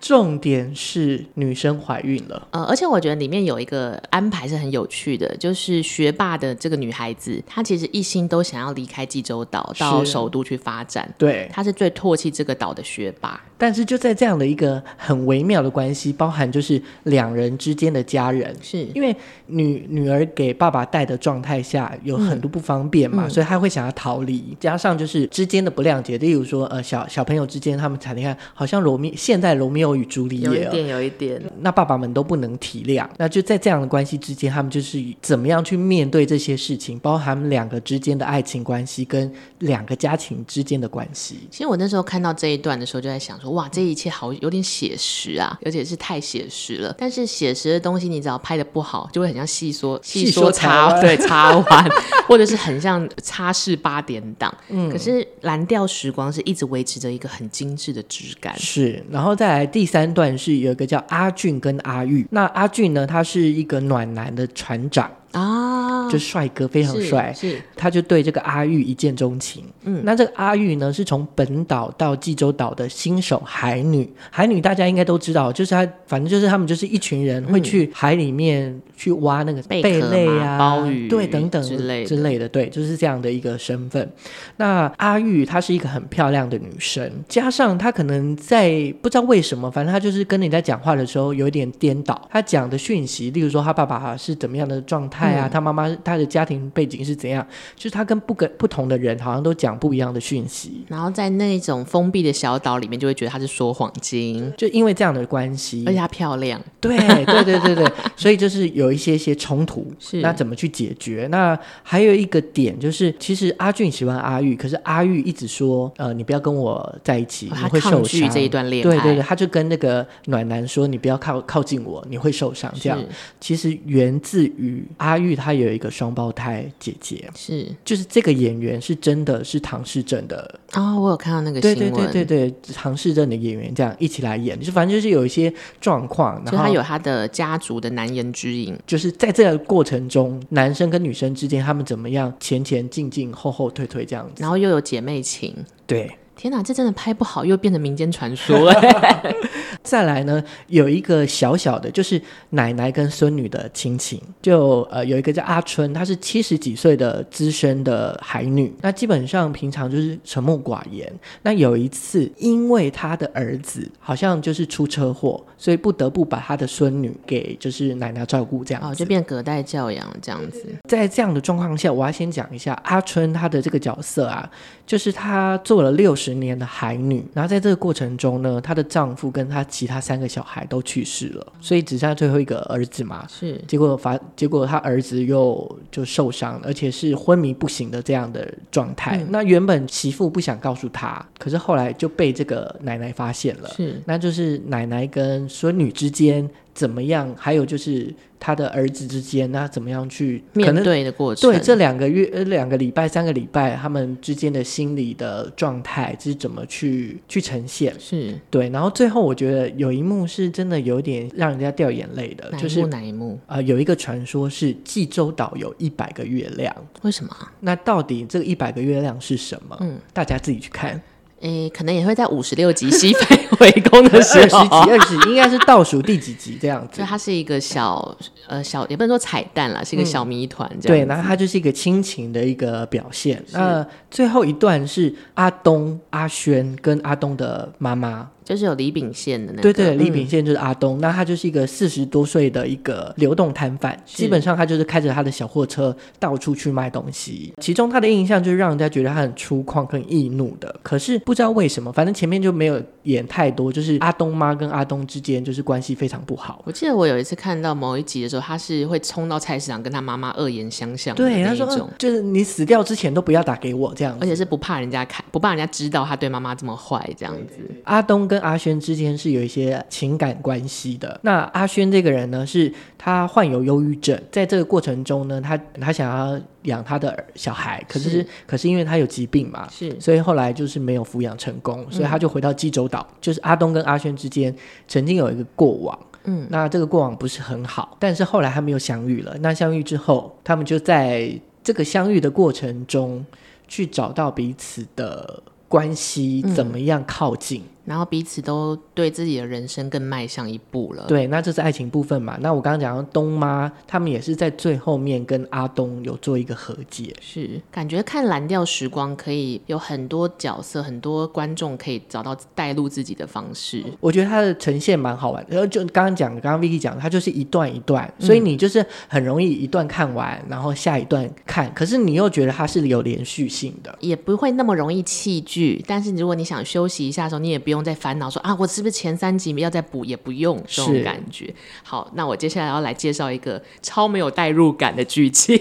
Speaker 1: 重点是女生怀孕了，
Speaker 2: 呃，而且我觉得里面有一个安排是很有趣的，就是学霸的这个女孩子，她其实一心都想要离开济州岛，到首都去发展。对，她是最唾弃这个岛的学霸。
Speaker 1: 但是就在这样的一个很微妙的关系，包含就是两人之间的家人，是因为女女儿给爸爸带的状态下有很多不方便嘛，嗯、所以她会想要逃离，加上就是之间的不谅解，例如说呃小小朋友之间他们才你看好像罗密现在罗密欧。与朱丽叶，
Speaker 2: 有一点，有一点。
Speaker 1: 那爸爸们都不能体谅，那就在这样的关系之间，他们就是怎么样去面对这些事情，包含他们两个之间的爱情关系跟两个家庭之间的关系。
Speaker 2: 其实我那时候看到这一段的时候，就在想说，哇，这一切好有点写实啊，而且是太写实了。但是写实的东西，你只要拍的不好，就会很像戏说戏说插对插完，或者是很像擦拭八点档。嗯，可是蓝调时光是一直维持着一个很精致的质感。
Speaker 1: 是，然后再来第。第三段是有一个叫阿俊跟阿玉。那阿俊呢，他是一个暖男的船长。啊，就帅哥非常帅，是，他就对这个阿玉一见钟情。嗯，那这个阿玉呢，是从本岛到济州岛的新手海女。海女大家应该都知道，就是他，反正就是他们就是一群人会去海里面去挖那个贝类啊、鲍鱼，对，等等之类之类的，对，就是这样的一个身份。那阿玉她是一个很漂亮的女生，加上她可能在不知道为什么，反正她就是跟你在讲话的时候有一点颠倒，她讲的讯息，例如说她爸爸是怎么样的状态。哎呀，他妈妈他的家庭背景是怎样？就是他跟不跟不同的人好像都讲不一样的讯息，
Speaker 2: 然后在那种封闭的小岛里面，就会觉得他是说谎精，
Speaker 1: 就因为这样的关系，
Speaker 2: 而且她漂亮，
Speaker 1: 对对对对对，所以就是有一些些冲突，是。那怎么去解决？那还有一个点就是，其实阿俊喜欢阿玉，可是阿玉一直说，呃，你不要跟我在一起，你会受伤。
Speaker 2: 这一段恋爱，
Speaker 1: 对对对，他就跟那个暖男说，你不要靠靠近我，你会受伤。这样。其实源自于阿玉她有一个双胞胎姐姐，是。就是这个演员是真的是唐氏症的
Speaker 2: 啊、哦，我有看到那个新闻，
Speaker 1: 对对对对对，唐氏症的演员这样一起来演，就反正就是有一些状况，然后
Speaker 2: 他有他的家族的难言之隐，
Speaker 1: 就是在这个过程中，男生跟女生之间他们怎么样前前进进后后退退这样子，
Speaker 2: 然后又有姐妹情，
Speaker 1: 对。
Speaker 2: 天哪，这真的拍不好，又变成民间传说。
Speaker 1: 再来呢，有一个小小的，就是奶奶跟孙女的亲情，就呃有一个叫阿春，她是七十几岁的资深的海女，那基本上平常就是沉默寡言。那有一次，因为她的儿子好像就是出车祸，所以不得不把她的孙女给就是奶奶照顾，这样子，
Speaker 2: 哦，就变隔代教养这样子。
Speaker 1: 在这样的状况下，我要先讲一下阿春她的这个角色啊，就是她做了六十。十年的海女，然后在这个过程中呢，她的丈夫跟她其他三个小孩都去世了，所以只剩下最后一个儿子嘛。是，结果发，结果她儿子又就受伤，而且是昏迷不醒的这样的状态。嗯、那原本媳妇不想告诉她，可是后来就被这个奶奶发现了。是，那就是奶奶跟孙女之间。怎么样？还有就是他的儿子之间，那怎么样去
Speaker 2: 面对的过程？
Speaker 1: 对，这两个月、呃，两个礼拜、三个礼拜，他们之间的心理的状态是怎么去去呈现？是对。然后最后，我觉得有一幕是真的有点让人家掉眼泪的，就是
Speaker 2: 哪一幕？
Speaker 1: 啊、呃，有一个传说是济州岛有一百个月亮，
Speaker 2: 为什么？
Speaker 1: 那到底这个一百个月亮是什么？嗯，大家自己去看。
Speaker 2: 诶，可能也会在五十六集西非回宫的时候，
Speaker 1: 二十集应该是倒数第几集这样子。
Speaker 2: 就它是一个小呃小，也不能说彩蛋啦，是一个小谜团这样、嗯。
Speaker 1: 对，然后它就是一个亲情的一个表现。那最后一段是阿东、阿轩跟阿东的妈妈。
Speaker 2: 就是有李秉宪的那个，
Speaker 1: 对对，李秉宪就是阿东，嗯、那他就是一个四十多岁的一个流动摊贩，基本上他就是开着他的小货车到处去卖东西。其中他的印象就是让人家觉得他很粗犷、很易怒的。可是不知道为什么，反正前面就没有演太多，就是阿东妈跟阿东之间就是关系非常不好。
Speaker 2: 我记得我有一次看到某一集的时候，他是会冲到菜市场跟他妈妈恶言相向，
Speaker 1: 对，他说、嗯、就是你死掉之前都不要打给我这样，
Speaker 2: 而且是不怕人家看，不怕人家知道他对妈妈这么坏这样子。
Speaker 1: 阿东跟阿轩之间是有一些情感关系的。那阿轩这个人呢，是他患有忧郁症，在这个过程中呢，他他想要养他的小孩，可是，是可是因为他有疾病嘛，是，所以后来就是没有抚养成功，所以他就回到济州岛。嗯、就是阿东跟阿轩之间曾经有一个过往，嗯，那这个过往不是很好，但是后来他们又相遇了。那相遇之后，他们就在这个相遇的过程中去找到彼此的关系，怎么样靠近。嗯
Speaker 2: 然后彼此都对自己的人生更迈向一步了。
Speaker 1: 对，那这是爱情部分嘛？那我刚刚讲到东妈，他们也是在最后面跟阿东有做一个和解。
Speaker 2: 是，感觉看蓝调时光可以有很多角色，很多观众可以找到带入自己的方式。
Speaker 1: 我觉得它的呈现蛮好玩的。然后就刚刚讲，刚刚 Vicky 讲的，它就是一段一段，所以你就是很容易一段看完，然后下一段看。可是你又觉得它是有连续性的，
Speaker 2: 也不会那么容易弃剧。但是如果你想休息一下的时候，你也不用。在烦恼说啊，我是不是前三集要再补？也不用这种感觉。好，那我接下来要来介绍一个超没有代入感的剧情。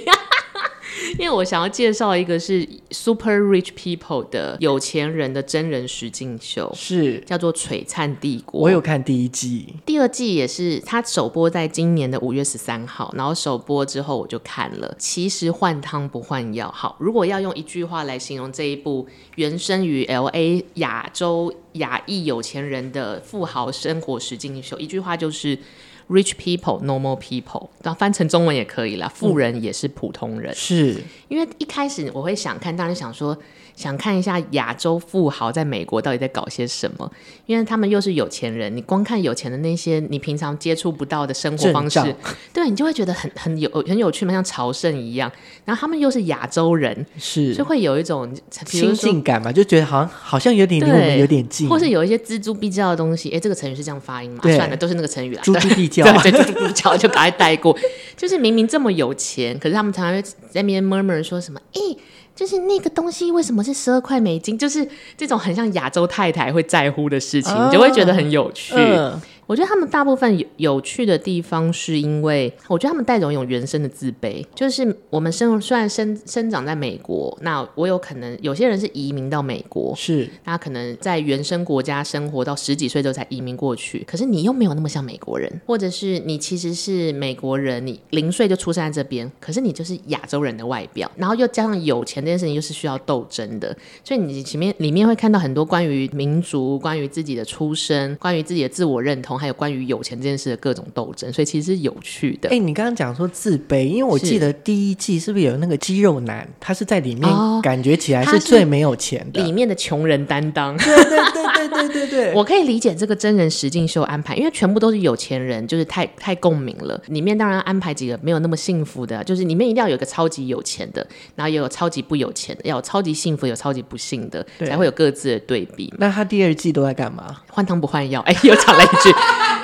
Speaker 2: 因为我想要介绍一个是 Super Rich People 的有钱人的真人实境秀，
Speaker 1: 是
Speaker 2: 叫做《璀璨帝国》。
Speaker 1: 我有看第一季，
Speaker 2: 第二季也是它首播在今年的五月十三号，然后首播之后我就看了。其实换汤不换药，好，如果要用一句话来形容这一部原生于 LA 亚洲亚裔有钱人的富豪生活实境秀，一句话就是。Rich people, normal people，然后翻成中文也可以啦。富人也是普通人，
Speaker 1: 嗯、是
Speaker 2: 因为一开始我会想看，当然想说。想看一下亚洲富豪在美国到底在搞些什么，因为他们又是有钱人，你光看有钱的那些你平常接触不到的生活方式，对，你就会觉得很很有很有趣嘛，像朝圣一样。然后他们又是亚洲人，是就会有一种亲
Speaker 1: 近感嘛，就觉得好像好像有点离我们有点近，
Speaker 2: 或是有一些錙铢必较的东西。哎，这个成语是这样发音吗？算了，都是那个成语啦。
Speaker 1: 錙 铢必较，
Speaker 2: 对，錙铢必较就赶快带过。就是明明这么有钱，可是他们常常会在那边 murmur 说什么？哎。就是那个东西为什么是十二块美金？就是这种很像亚洲太太会在乎的事情，你就会觉得很有趣。我觉得他们大部分有有趣的地方，是因为我觉得他们带着一种原生的自卑。就是我们生虽然生生长在美国，那我有可能有些人是移民到美国，
Speaker 1: 是
Speaker 2: 那可能在原生国家生活到十几岁之后才移民过去。可是你又没有那么像美国人，或者是你其实是美国人，你零岁就出生在这边，可是你就是亚洲人的外表，然后又加上有钱这件事情又是需要斗争的，所以你前面里面会看到很多关于民族、关于自己的出身、关于自己的自我认同。还有关于有钱这件事的各种斗争，所以其实是有趣的。
Speaker 1: 哎、欸，你刚刚讲说自卑，因为我记得第一季是不是有那个肌肉男？他是在里面感觉起来是最没有钱的，
Speaker 2: 里面的穷人担当。
Speaker 1: 对对对对对对对，
Speaker 2: 我可以理解这个真人实境秀安排，因为全部都是有钱人，就是太太共鸣了。里面当然安排几个没有那么幸福的，就是里面一定要有一个超级有钱的，然后也有超级不有钱的，要有超级幸福，有超级不幸的，才会有各自的对比。
Speaker 1: 那他第二季都在干嘛？
Speaker 2: 换汤不换药。哎，又讲了一句。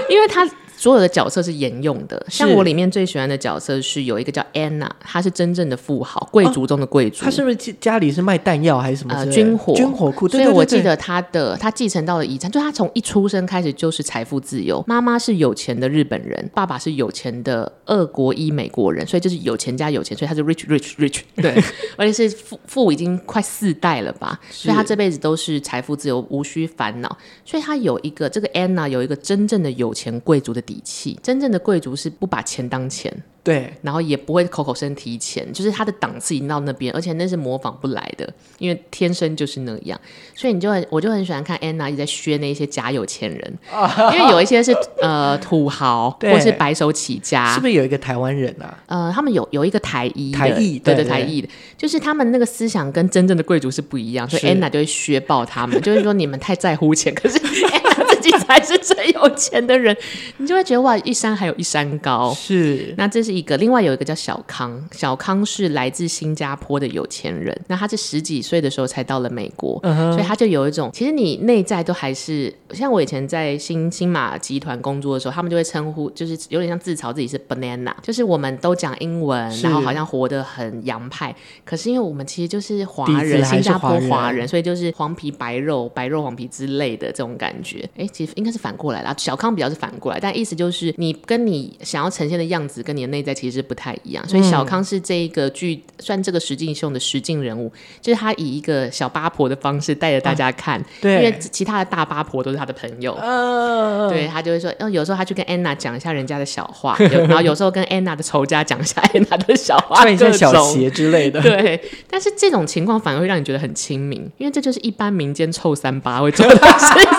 Speaker 2: 因为他所有的角色是沿用的，像我里面最喜欢的角色是有一个叫 Anna，她是真正的富豪，贵族中的贵族。她、
Speaker 1: 哦、是不是家里是卖弹药还是什么？呃，军火，军火库。
Speaker 2: 所以我记得她的，她继承到了遗产，就她从一出生开始就是财富自由。妈妈是有钱的日本人，爸爸是有钱的俄国裔美国人，所以就是有钱加有钱，所以她是 rich rich rich。对，而且是富富已经快四代了吧，所以她这辈子都是财富自由，无需烦恼。所以她有一个这个 Anna 有一个真正的有钱贵族的底气，真正的贵族是不把钱当钱。
Speaker 1: 对，然
Speaker 2: 后也不会口口声提钱，就是他的档次已经到那边，而且那是模仿不来的，因为天生就是那样。所以你就很，我就很喜欢看安娜一直在削那些假有钱人，因为有一些是呃土豪，或是白手起家。
Speaker 1: 是不是有一个台湾人啊？
Speaker 2: 呃，他们有有一个台裔，
Speaker 1: 台裔，
Speaker 2: 对对，台裔的，就是他们那个思想跟真正的贵族是不一样，所以安娜就会削爆他们，就是说你们太在乎钱，可是 才是最有钱的人，你就会觉得哇，一山还有一山高。
Speaker 1: 是，
Speaker 2: 那这是。一个，另外有一个叫小康，小康是来自新加坡的有钱人，那他是十几岁的时候才到了美国，uh-huh. 所以他就有一种，其实你内在都还是像我以前在新新马集团工作的时候，他们就会称呼，就是有点像自嘲自己是 banana，就是我们都讲英文，然后好像活得很洋派，可是因为我们其实就是华人，新加坡华人，所以就是黄皮白肉，白肉黄皮之类的这种感觉。哎，其实应该是反过来啦，小康比较是反过来，但意思就是你跟你想要呈现的样子跟你的内在其实不太一样，所以小康是这一个剧、嗯、算这个实境秀的实境人物，就是他以一个小八婆的方式带着大家看，啊、对，因为其他的大八婆都是他的朋友，呃、对他就会说，有时候他去跟安娜讲一下人家的小话，然后有时候跟安娜的仇家讲一下安娜的小话，
Speaker 1: 穿一下小鞋之类的，
Speaker 2: 对。但是这种情况反而会让你觉得很亲民，因为这就是一般民间臭三八会做的事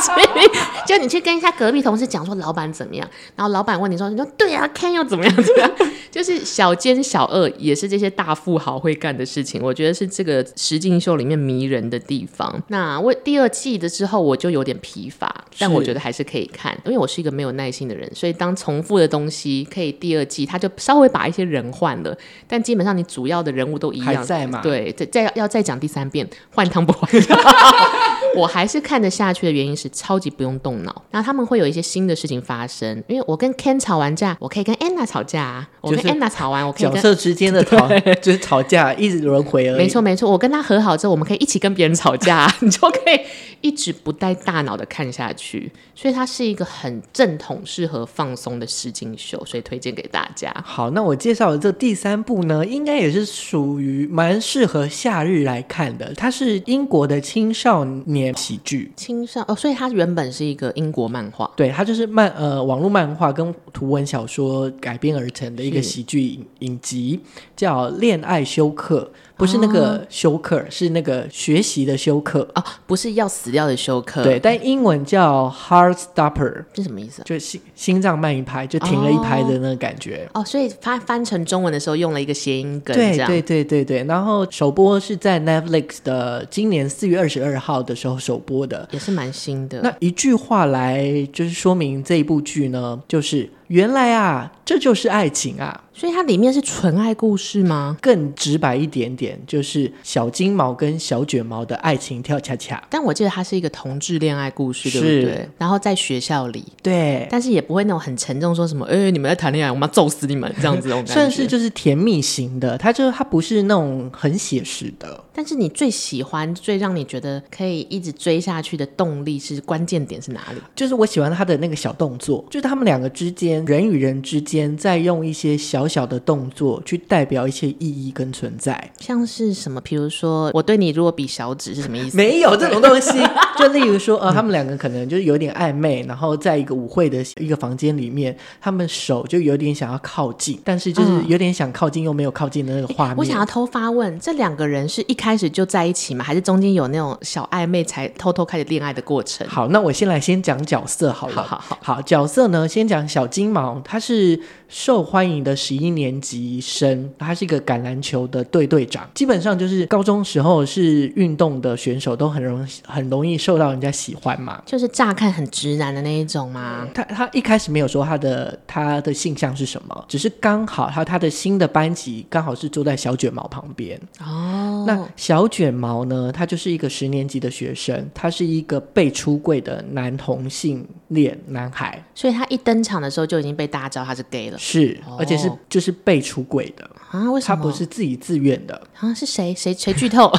Speaker 2: 情。就你去跟一下隔壁同事讲说老板怎么样，然后老板问你说，你说对啊，Ken 又怎么样？怎么样？就是小奸小恶，也是这些大富豪会干的事情。我觉得是这个实境秀里面迷人的地方。那我第二季的之后，我就有点疲乏，但我觉得还是可以看，因为我是一个没有耐心的人，所以当重复的东西可以第二季，他就稍微把一些人换了，但基本上你主要的人物都一样，
Speaker 1: 还在吗？
Speaker 2: 对，再再要再讲第三遍，换汤不换药。我还是看得下去的原因是超级不用动脑，然后他们会有一些新的事情发生。因为我跟 Ken 吵完架，我可以跟 Anna 吵架；我跟 Anna 吵完，我可以跟
Speaker 1: 角色之间的吵，就是吵架一直轮回而已。
Speaker 2: 没错没错，我跟他和好之后，我们可以一起跟别人吵架，你就可以一直不带大脑的看下去。所以它是一个很正统、适合放松的实境秀，所以推荐给大家。
Speaker 1: 好，那我介绍的这第三部呢，应该也是属于蛮适合夏日来看的。它是英国的青少年喜剧，
Speaker 2: 青少哦，所以它原本是一个英国漫画，
Speaker 1: 对，它就是漫呃网络漫画跟图文小说改编而成的一个喜剧影影集，叫《恋爱休克》。不是那个休克，哦、是那个学习的休克
Speaker 2: 啊、哦，不是要死掉的休克。
Speaker 1: 对，但英文叫 Heart Stopper，
Speaker 2: 是什么意思？
Speaker 1: 就是心心脏慢一拍，就停了一拍的那个感觉。
Speaker 2: 哦，所以翻翻成中文的时候用了一个谐音梗，
Speaker 1: 对对对对对。然后首播是在 Netflix 的今年四月二十二号的时候首播的，
Speaker 2: 也是蛮新的。
Speaker 1: 那一句话来就是说明这一部剧呢，就是。原来啊，这就是爱情啊！
Speaker 2: 所以它里面是纯爱故事吗？
Speaker 1: 更直白一点点，就是小金毛跟小卷毛的爱情跳恰恰。
Speaker 2: 但我记得它是一个同志恋爱故事，对不对？然后在学校里，
Speaker 1: 对，
Speaker 2: 但是也不会那种很沉重，说什么“哎，你们在谈恋爱，我们要揍死你们”这样子的。
Speaker 1: 算是就是甜蜜型的，它就它不是那种很写实的。
Speaker 2: 但是你最喜欢、最让你觉得可以一直追下去的动力是关键点是哪里？
Speaker 1: 就是我喜欢他的那个小动作，就是他们两个之间。人与人之间，在用一些小小小的动作去代表一些意义跟存在，
Speaker 2: 像是什么？比如说，我对你如果比小指是什么意思？
Speaker 1: 没有这种东西。就例如说，呃，他们两个可能就是有点暧昧，然后在一个舞会的一个房间里面，他们手就有点想要靠近，但是就是有点想靠近又没有靠近的那个画面。
Speaker 2: 我想要偷发问：这两个人是一开始就在一起吗？还是中间有那种小暧昧才偷偷开始恋爱的过程？
Speaker 1: 好，那我先来先讲角色好了。
Speaker 2: 好好好，
Speaker 1: 好角色呢，先讲小金毛，他是受欢迎的十一年级生，他是一个橄榄球的队队长，基本上就是高中时候是运动的选手，都很容很容易受到人家喜欢嘛。
Speaker 2: 就是乍看很直男的那一种吗？
Speaker 1: 他他一开始没有说他的他的性向是什么，只是刚好他他的新的班级刚好是坐在小卷毛旁边。哦，那小卷毛呢？他就是一个十年级的学生，他是一个被出柜的男同性恋男孩，
Speaker 2: 所以他一登场的时候就已经被大家知道他是 gay 了。
Speaker 1: 是，而且是就是被出轨的
Speaker 2: 啊？为什么？
Speaker 1: 他不是自己自愿的
Speaker 2: 啊？是谁？谁谁剧透？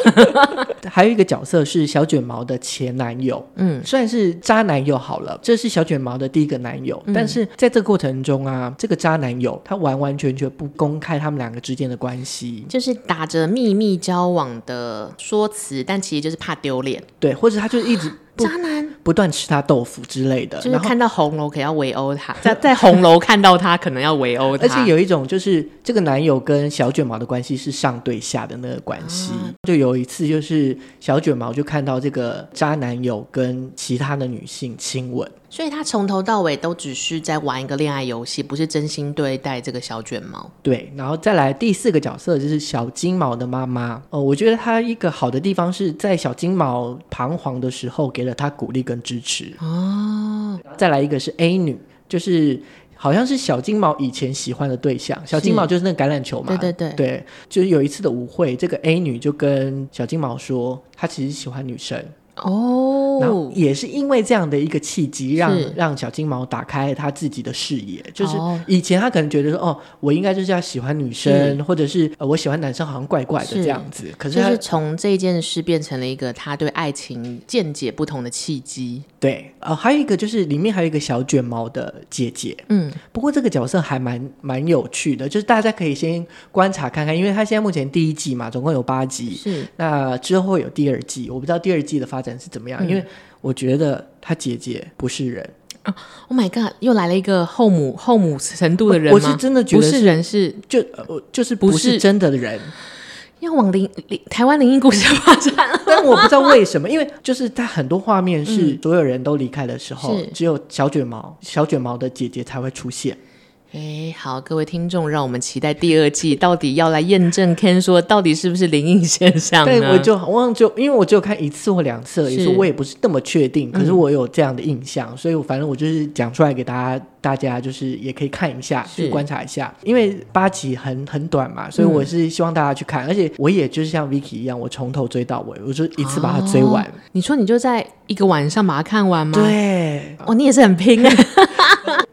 Speaker 1: 还有一个角色是小卷毛的前男友，嗯，算是渣男友好了。这是小卷毛的第一个男友，嗯、但是在这个过程中啊，这个渣男友他完完全全不公开他们两个之间的关系，
Speaker 2: 就是打着秘密交往的说辞，但其实就是怕丢脸，
Speaker 1: 对，或者他就一直。
Speaker 2: 渣男
Speaker 1: 不断吃他豆腐之类的，
Speaker 2: 就是看到红楼可能要围殴他，在在红楼看到他可能要围殴他，
Speaker 1: 而且有一种就是这个男友跟小卷毛的关系是上对下的那个关系，啊、就有一次就是小卷毛就看到这个渣男友跟其他的女性亲吻。
Speaker 2: 所以他从头到尾都只是在玩一个恋爱游戏，不是真心对待这个小卷毛。
Speaker 1: 对，然后再来第四个角色就是小金毛的妈妈。哦，我觉得他一个好的地方是在小金毛彷徨的时候给了他鼓励跟支持。哦，再来一个是 A 女，就是好像是小金毛以前喜欢的对象。小金毛就是那个橄榄球嘛。对
Speaker 2: 对对。
Speaker 1: 对，就是有一次的舞会，这个 A 女就跟小金毛说，她其实喜欢女生。哦，然后也是因为这样的一个契机让，让让小金毛打开他自己的视野。就是以前他可能觉得说，哦，我应该就是要喜欢女生，或者是呃，我喜欢男生，好像怪怪的这样子。是可是
Speaker 2: 就是从这件事变成了一个他对爱情见解不同的契机。
Speaker 1: 对，呃，还有一个就是里面还有一个小卷毛的姐姐，嗯，不过这个角色还蛮蛮有趣的，就是大家可以先观察看看，因为他现在目前第一季嘛，总共有八集，是那之后会有第二季，我不知道第二季的发展是怎么样，嗯、因为我觉得他姐姐不是人。
Speaker 2: 啊！Oh my god！又来了一个后母后母程度的人吗？
Speaker 1: 我是真的觉得是
Speaker 2: 不是人是，是
Speaker 1: 就呃就是不是真的的人。
Speaker 2: 要往灵灵台湾灵异故事发展了，
Speaker 1: 但我不知道为什么，因为就是他很多画面是所有人都离开的时候，嗯、只有小卷毛小卷毛的姐姐才会出现。
Speaker 2: 哎，好，各位听众，让我们期待第二季到底要来验证 Ken 说到底是不是灵异现象呢？
Speaker 1: 对，我就忘就因为我只有看一次或两次，也是我也不是那么确定，可是我有这样的印象，嗯、所以我反正我就是讲出来给大家。大家就是也可以看一下，去观察一下，因为八集很很短嘛，所以我是希望大家去看，嗯、而且我也就是像 Vicky 一样，我从头追到尾，我就一次把它追完。哦、
Speaker 2: 你说你就在一个晚上把它看完吗？
Speaker 1: 对，
Speaker 2: 哦，你也是很拼啊。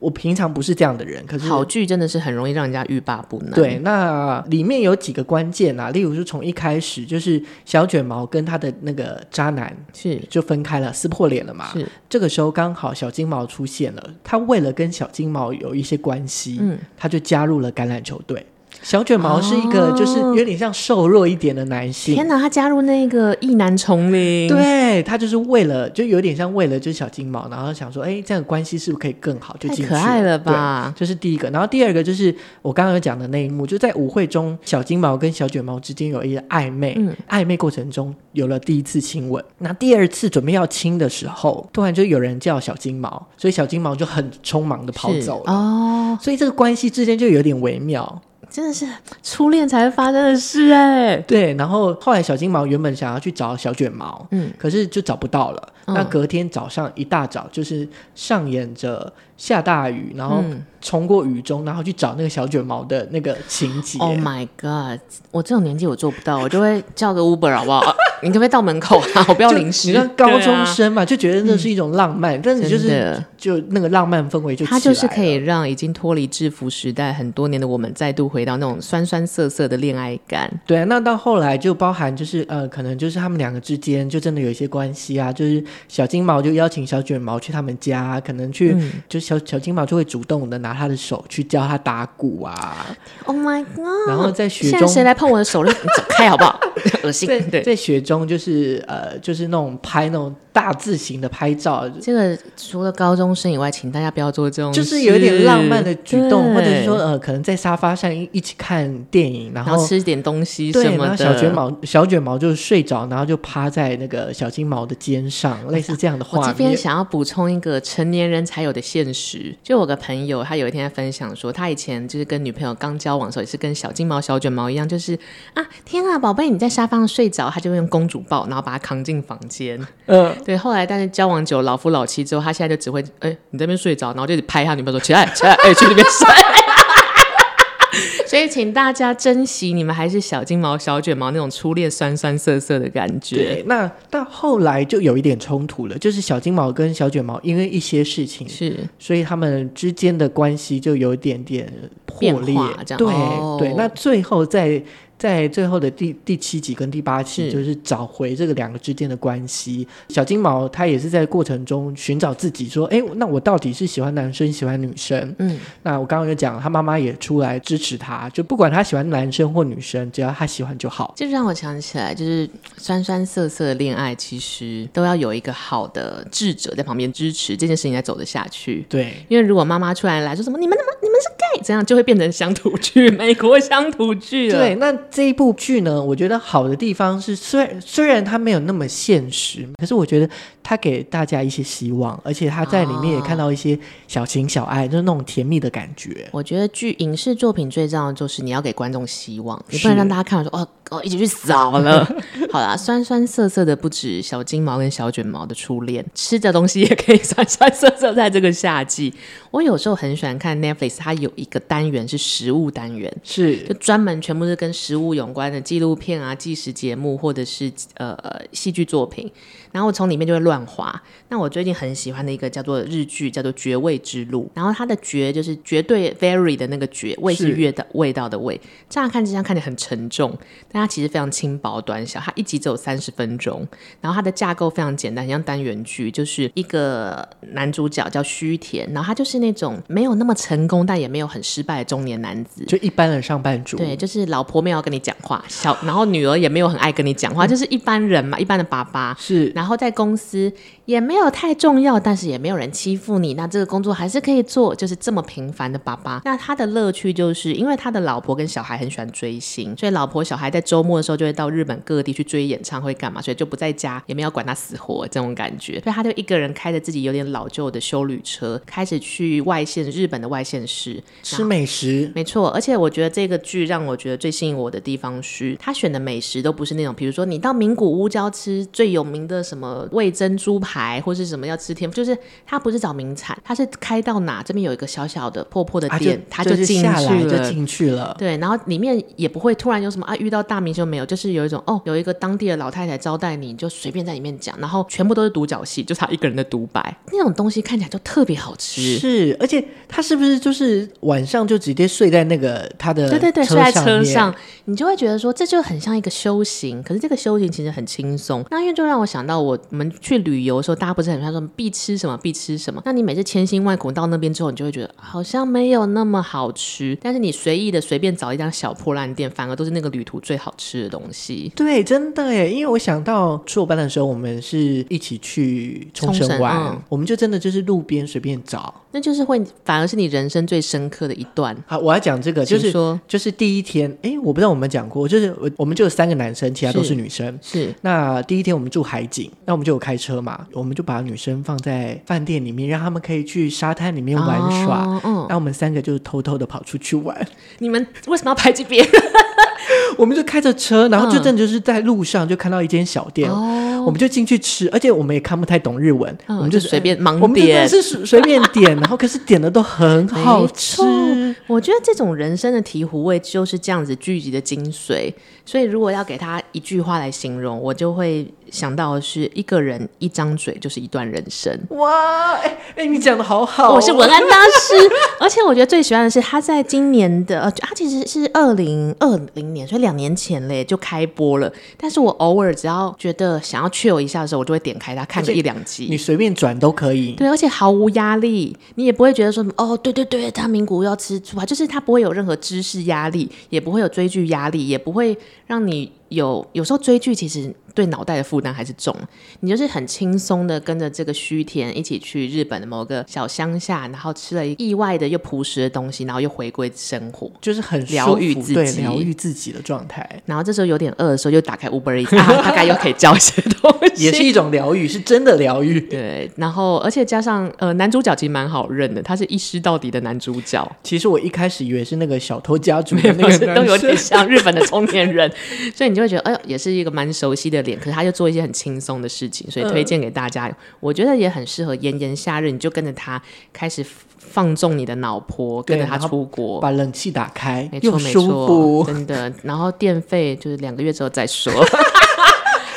Speaker 1: 我平常不是这样的人，可是
Speaker 2: 好剧真的是很容易让人家欲罢不能。
Speaker 1: 对，那里面有几个关键啊，例如说从一开始就是小卷毛跟他的那个渣男是就分开了，撕破脸了嘛。是这个时候刚好小金毛出现了，他为了跟小金毛有一些关系，嗯，他就加入了橄榄球队。小卷毛是一个，就是有点像瘦弱一点的男性。
Speaker 2: 天哪，他加入那个异男丛林，
Speaker 1: 对，他就是为了，就有点像为了就是小金毛，然后想说，哎，这样的关系是不是可以更好？就进去。
Speaker 2: 太可爱了吧？
Speaker 1: 这、就是第一个。然后第二个就是我刚刚有讲的那一幕，就在舞会中，小金毛跟小卷毛之间有一个暧昧，嗯、暧昧过程中有了第一次亲吻。那第二次准备要亲的时候，突然就有人叫小金毛，所以小金毛就很匆忙的跑走了。哦，所以这个关系之间就有点微妙。
Speaker 2: 真的是初恋才会发生的事哎，
Speaker 1: 对。然后后来小金毛原本想要去找小卷毛，嗯，可是就找不到了。嗯、那隔天早上一大早，就是上演着下大雨，然后冲过雨中，然后去找那个小卷毛的那个情节。
Speaker 2: Oh my god！我这种年纪我做不到，我就会叫个 Uber 好不好？你可不可以到门口啊？我不要淋湿。
Speaker 1: 你看高中生嘛，啊、就觉得那是一种浪漫，嗯、但是就是就那个浪漫氛围就，它
Speaker 2: 就是可以让已经脱离制服时代很多年的我们再度回到那种酸酸涩涩的恋爱感。
Speaker 1: 对，那到后来就包含就是呃，可能就是他们两个之间就真的有一些关系啊，就是小金毛就邀请小卷毛去他们家，可能去、嗯、就小小金毛就会主动的拿他的手去教他打鼓啊。
Speaker 2: Oh my god！
Speaker 1: 然后在雪中，
Speaker 2: 谁来碰我的手？你走开好不好？恶心。
Speaker 1: 对，在雪。中就是呃，就是那种拍那种大字型的拍照。
Speaker 2: 这个除了高中生以外，请大家不要做这种，
Speaker 1: 就是有点浪漫的举动，或者是说呃，可能在沙发上一起看电影，然后，
Speaker 2: 然后吃点东西什么的。
Speaker 1: 小卷毛小卷毛就睡着，然后就趴在那个小金毛的肩上，类似这样的画面。
Speaker 2: 我这边想要补充一个成年人才有的现实，就我个朋友，他有一天在分享说，他以前就是跟女朋友刚交往的时候，也是跟小金毛小卷毛一样，就是啊，天啊，宝贝，你在沙发上睡着，他就会用公。主抱，然后把他扛进房间。嗯，对。后来，但是交往久，老夫老妻之后，他现在就只会，哎、欸，你这边睡着，然后就拍他女朋友说起来，起来，哎，去那边睡。所以，请大家珍惜你们还是小金毛、小卷毛那种初恋酸酸涩涩的感觉。
Speaker 1: 对，那到后来就有一点冲突了，就是小金毛跟小卷毛因为一些事情是，所以他们之间的关系就有一点点破裂。这样对、哦、对，那最后在。在最后的第第七集跟第八集，就是找回这个两个之间的关系。小金毛他也是在过程中寻找自己，说：“哎，那我到底是喜欢男生，喜欢女生？”嗯，那我刚刚有讲，他妈妈也出来支持他，就不管他喜欢男生或女生，只要他喜欢就好。
Speaker 2: 就让我想起来，就是酸酸涩涩的恋爱，其实都要有一个好的智者在旁边支持，这件事情才走得下去。
Speaker 1: 对，
Speaker 2: 因为如果妈妈出来来说什么“你们怎么你们是 gay”，这样就会变成乡土剧，美国乡土剧了。
Speaker 1: 对，那。这一部剧呢，我觉得好的地方是，虽然虽然它没有那么现实，可是我觉得它给大家一些希望，而且他在里面也看到一些小情小爱，哦、就是那种甜蜜的感觉。
Speaker 2: 我觉得剧影视作品最重要的就是你要给观众希望，你不能让大家看完说哦哦，一起去死好了。好啦，酸酸涩涩的不止小金毛跟小卷毛的初恋，吃的东西也可以酸酸涩涩。在这个夏季，我有时候很喜欢看 Netflix，它有一个单元是食物单元，是就专门全部是跟食物。有关的纪录片啊、纪实节目，或者是呃戏剧作品，然后从里面就会乱滑。那我最近很喜欢的一个叫做日剧，叫做《绝味之路》。然后它的“绝”就是绝对 very 的那个“绝”，味是味道味道的“味”。乍看之下看起来很沉重，但它其实非常轻薄短小。它一集只有三十分钟，然后它的架构非常简单，很像单元剧，就是一个男主角叫须田，然后他就是那种没有那么成功，但也没有很失败的中年男子，
Speaker 1: 就一般的上班族。
Speaker 2: 对，就是老婆没有跟你讲话，小然后女儿也没有很爱跟你讲话，就是一般人嘛，一般的爸爸是。然后在公司也没有太重要，但是也没有人欺负你，那这个工作还是可以做，就是这么平凡的爸爸。那他的乐趣就是因为他的老婆跟小孩很喜欢追星，所以老婆小孩在周末的时候就会到日本各地去追演唱会干嘛，所以就不在家，也没有管他死活这种感觉。所以他就一个人开着自己有点老旧的修旅车，开始去外县日本的外县市。
Speaker 1: 吃美食，
Speaker 2: 没错。而且我觉得这个剧让我觉得最吸引我的地方是，他选的美食都不是那种，比如说你到名古屋就要吃最有名的什么味珍猪排，或是什么要吃天，就是他不是找名产，他是开到哪这边有一个小小的破破的店，他、啊、就进去了，
Speaker 1: 就进去了。
Speaker 2: 对，然后里面也不会突然有什么啊，遇到大明星没有，就是有一种哦，有一个当地的老太太招待你，就随便在里面讲，然后全部都是独角戏，就他一个人的独白，那种东西看起来就特别好吃。
Speaker 1: 是，而且他是不是就是晚上就直接睡在那个他的
Speaker 2: 对对对，睡在车上，你就会觉得说这就很像一个修行。可是这个修行其实很轻松，那因为就让我想到我们去旅游的时候，大家不是很说必吃什么必吃什么？那你每次千辛万苦到那边之后，你就会觉得好像没有那么好吃。但是你随意的随便找一家小破烂店，反而都是那个旅途最好吃的东西。
Speaker 1: 对，真的耶，因为我想到硕班的时候，我们是一起去冲绳玩，嗯，我们就真的就是路边随便找，
Speaker 2: 那就是会反而是你人生最深刻的一段。
Speaker 1: 好，我要讲这个，就是说，就是第一天，哎，我不知道我们讲过，就是我我们就有三个男生，其他都是女生。
Speaker 2: 是，是
Speaker 1: 那第一天我们住海景，那我们就有开车嘛，我们就把女生放在饭店里面，让他们可以去沙滩里面玩耍。哦、嗯，那我们三个就偷偷的跑出去玩。
Speaker 2: 你们为什么要排挤别人？
Speaker 1: 我们就开着车，然后就真的就是在路上就看到一间小店。哦我们就进去吃，而且我们也看不太懂日文，
Speaker 2: 嗯、
Speaker 1: 我们就
Speaker 2: 随便盲点，
Speaker 1: 我们真的是随便点，然后可是点的都很好吃。
Speaker 2: 我觉得这种人生的醍醐味就是这样子聚集的精髓。所以如果要给他一句话来形容，我就会想到的是一个人一张嘴就是一段人生。
Speaker 1: 哇，哎、欸、哎，你讲的好好，
Speaker 2: 我是文案大师。而且我觉得最喜欢的是他在今年的呃，他其实是二零二零年，所以两年前嘞就开播了。但是我偶尔只要觉得想要。chill 一下的时候，我就会点开它看个一两集。
Speaker 1: 你随便转都可以。
Speaker 2: 对，而且毫无压力，你也不会觉得说哦，对对对，他名古屋要吃醋啊，就是它不会有任何知识压力，也不会有追剧压力，也不会让你。有有时候追剧其实对脑袋的负担还是重，你就是很轻松的跟着这个须田一起去日本的某个小乡下，然后吃了意外的又朴实的东西，然后又回归生活，
Speaker 1: 就是很疗愈自己，对，疗愈自己的状态。
Speaker 2: 然后这时候有点饿的时候，就打开 Uber Eats，啊，大概又可以叫一些东西，
Speaker 1: 也是一种疗愈，是真的疗愈。
Speaker 2: 对，然后而且加上呃男主角其实蛮好认的，他是一尸到底的男主角。
Speaker 1: 其实我一开始以为是那个小偷家族的那个，
Speaker 2: 都有点像日本的中年人，所以你就会觉得哎呦，也是一个蛮熟悉的脸，可是他就做一些很轻松的事情，所以推荐给大家。嗯、我觉得也很适合炎炎夏日，你就跟着他开始放纵你的脑波，跟着他出国，
Speaker 1: 把冷气打开，
Speaker 2: 没错没错，真的。然后电费就是两个月之后再说。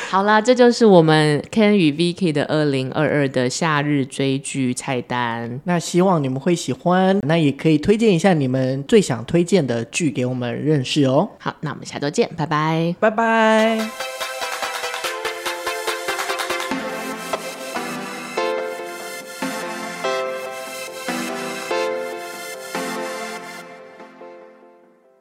Speaker 2: 好啦，这就是我们 Ken 与 Vicky 的二零二二的夏日追剧菜单。
Speaker 1: 那希望你们会喜欢，那也可以推荐一下你们最想推荐的剧给我们认识哦。
Speaker 2: 好，那我们下周见，拜拜，
Speaker 1: 拜拜。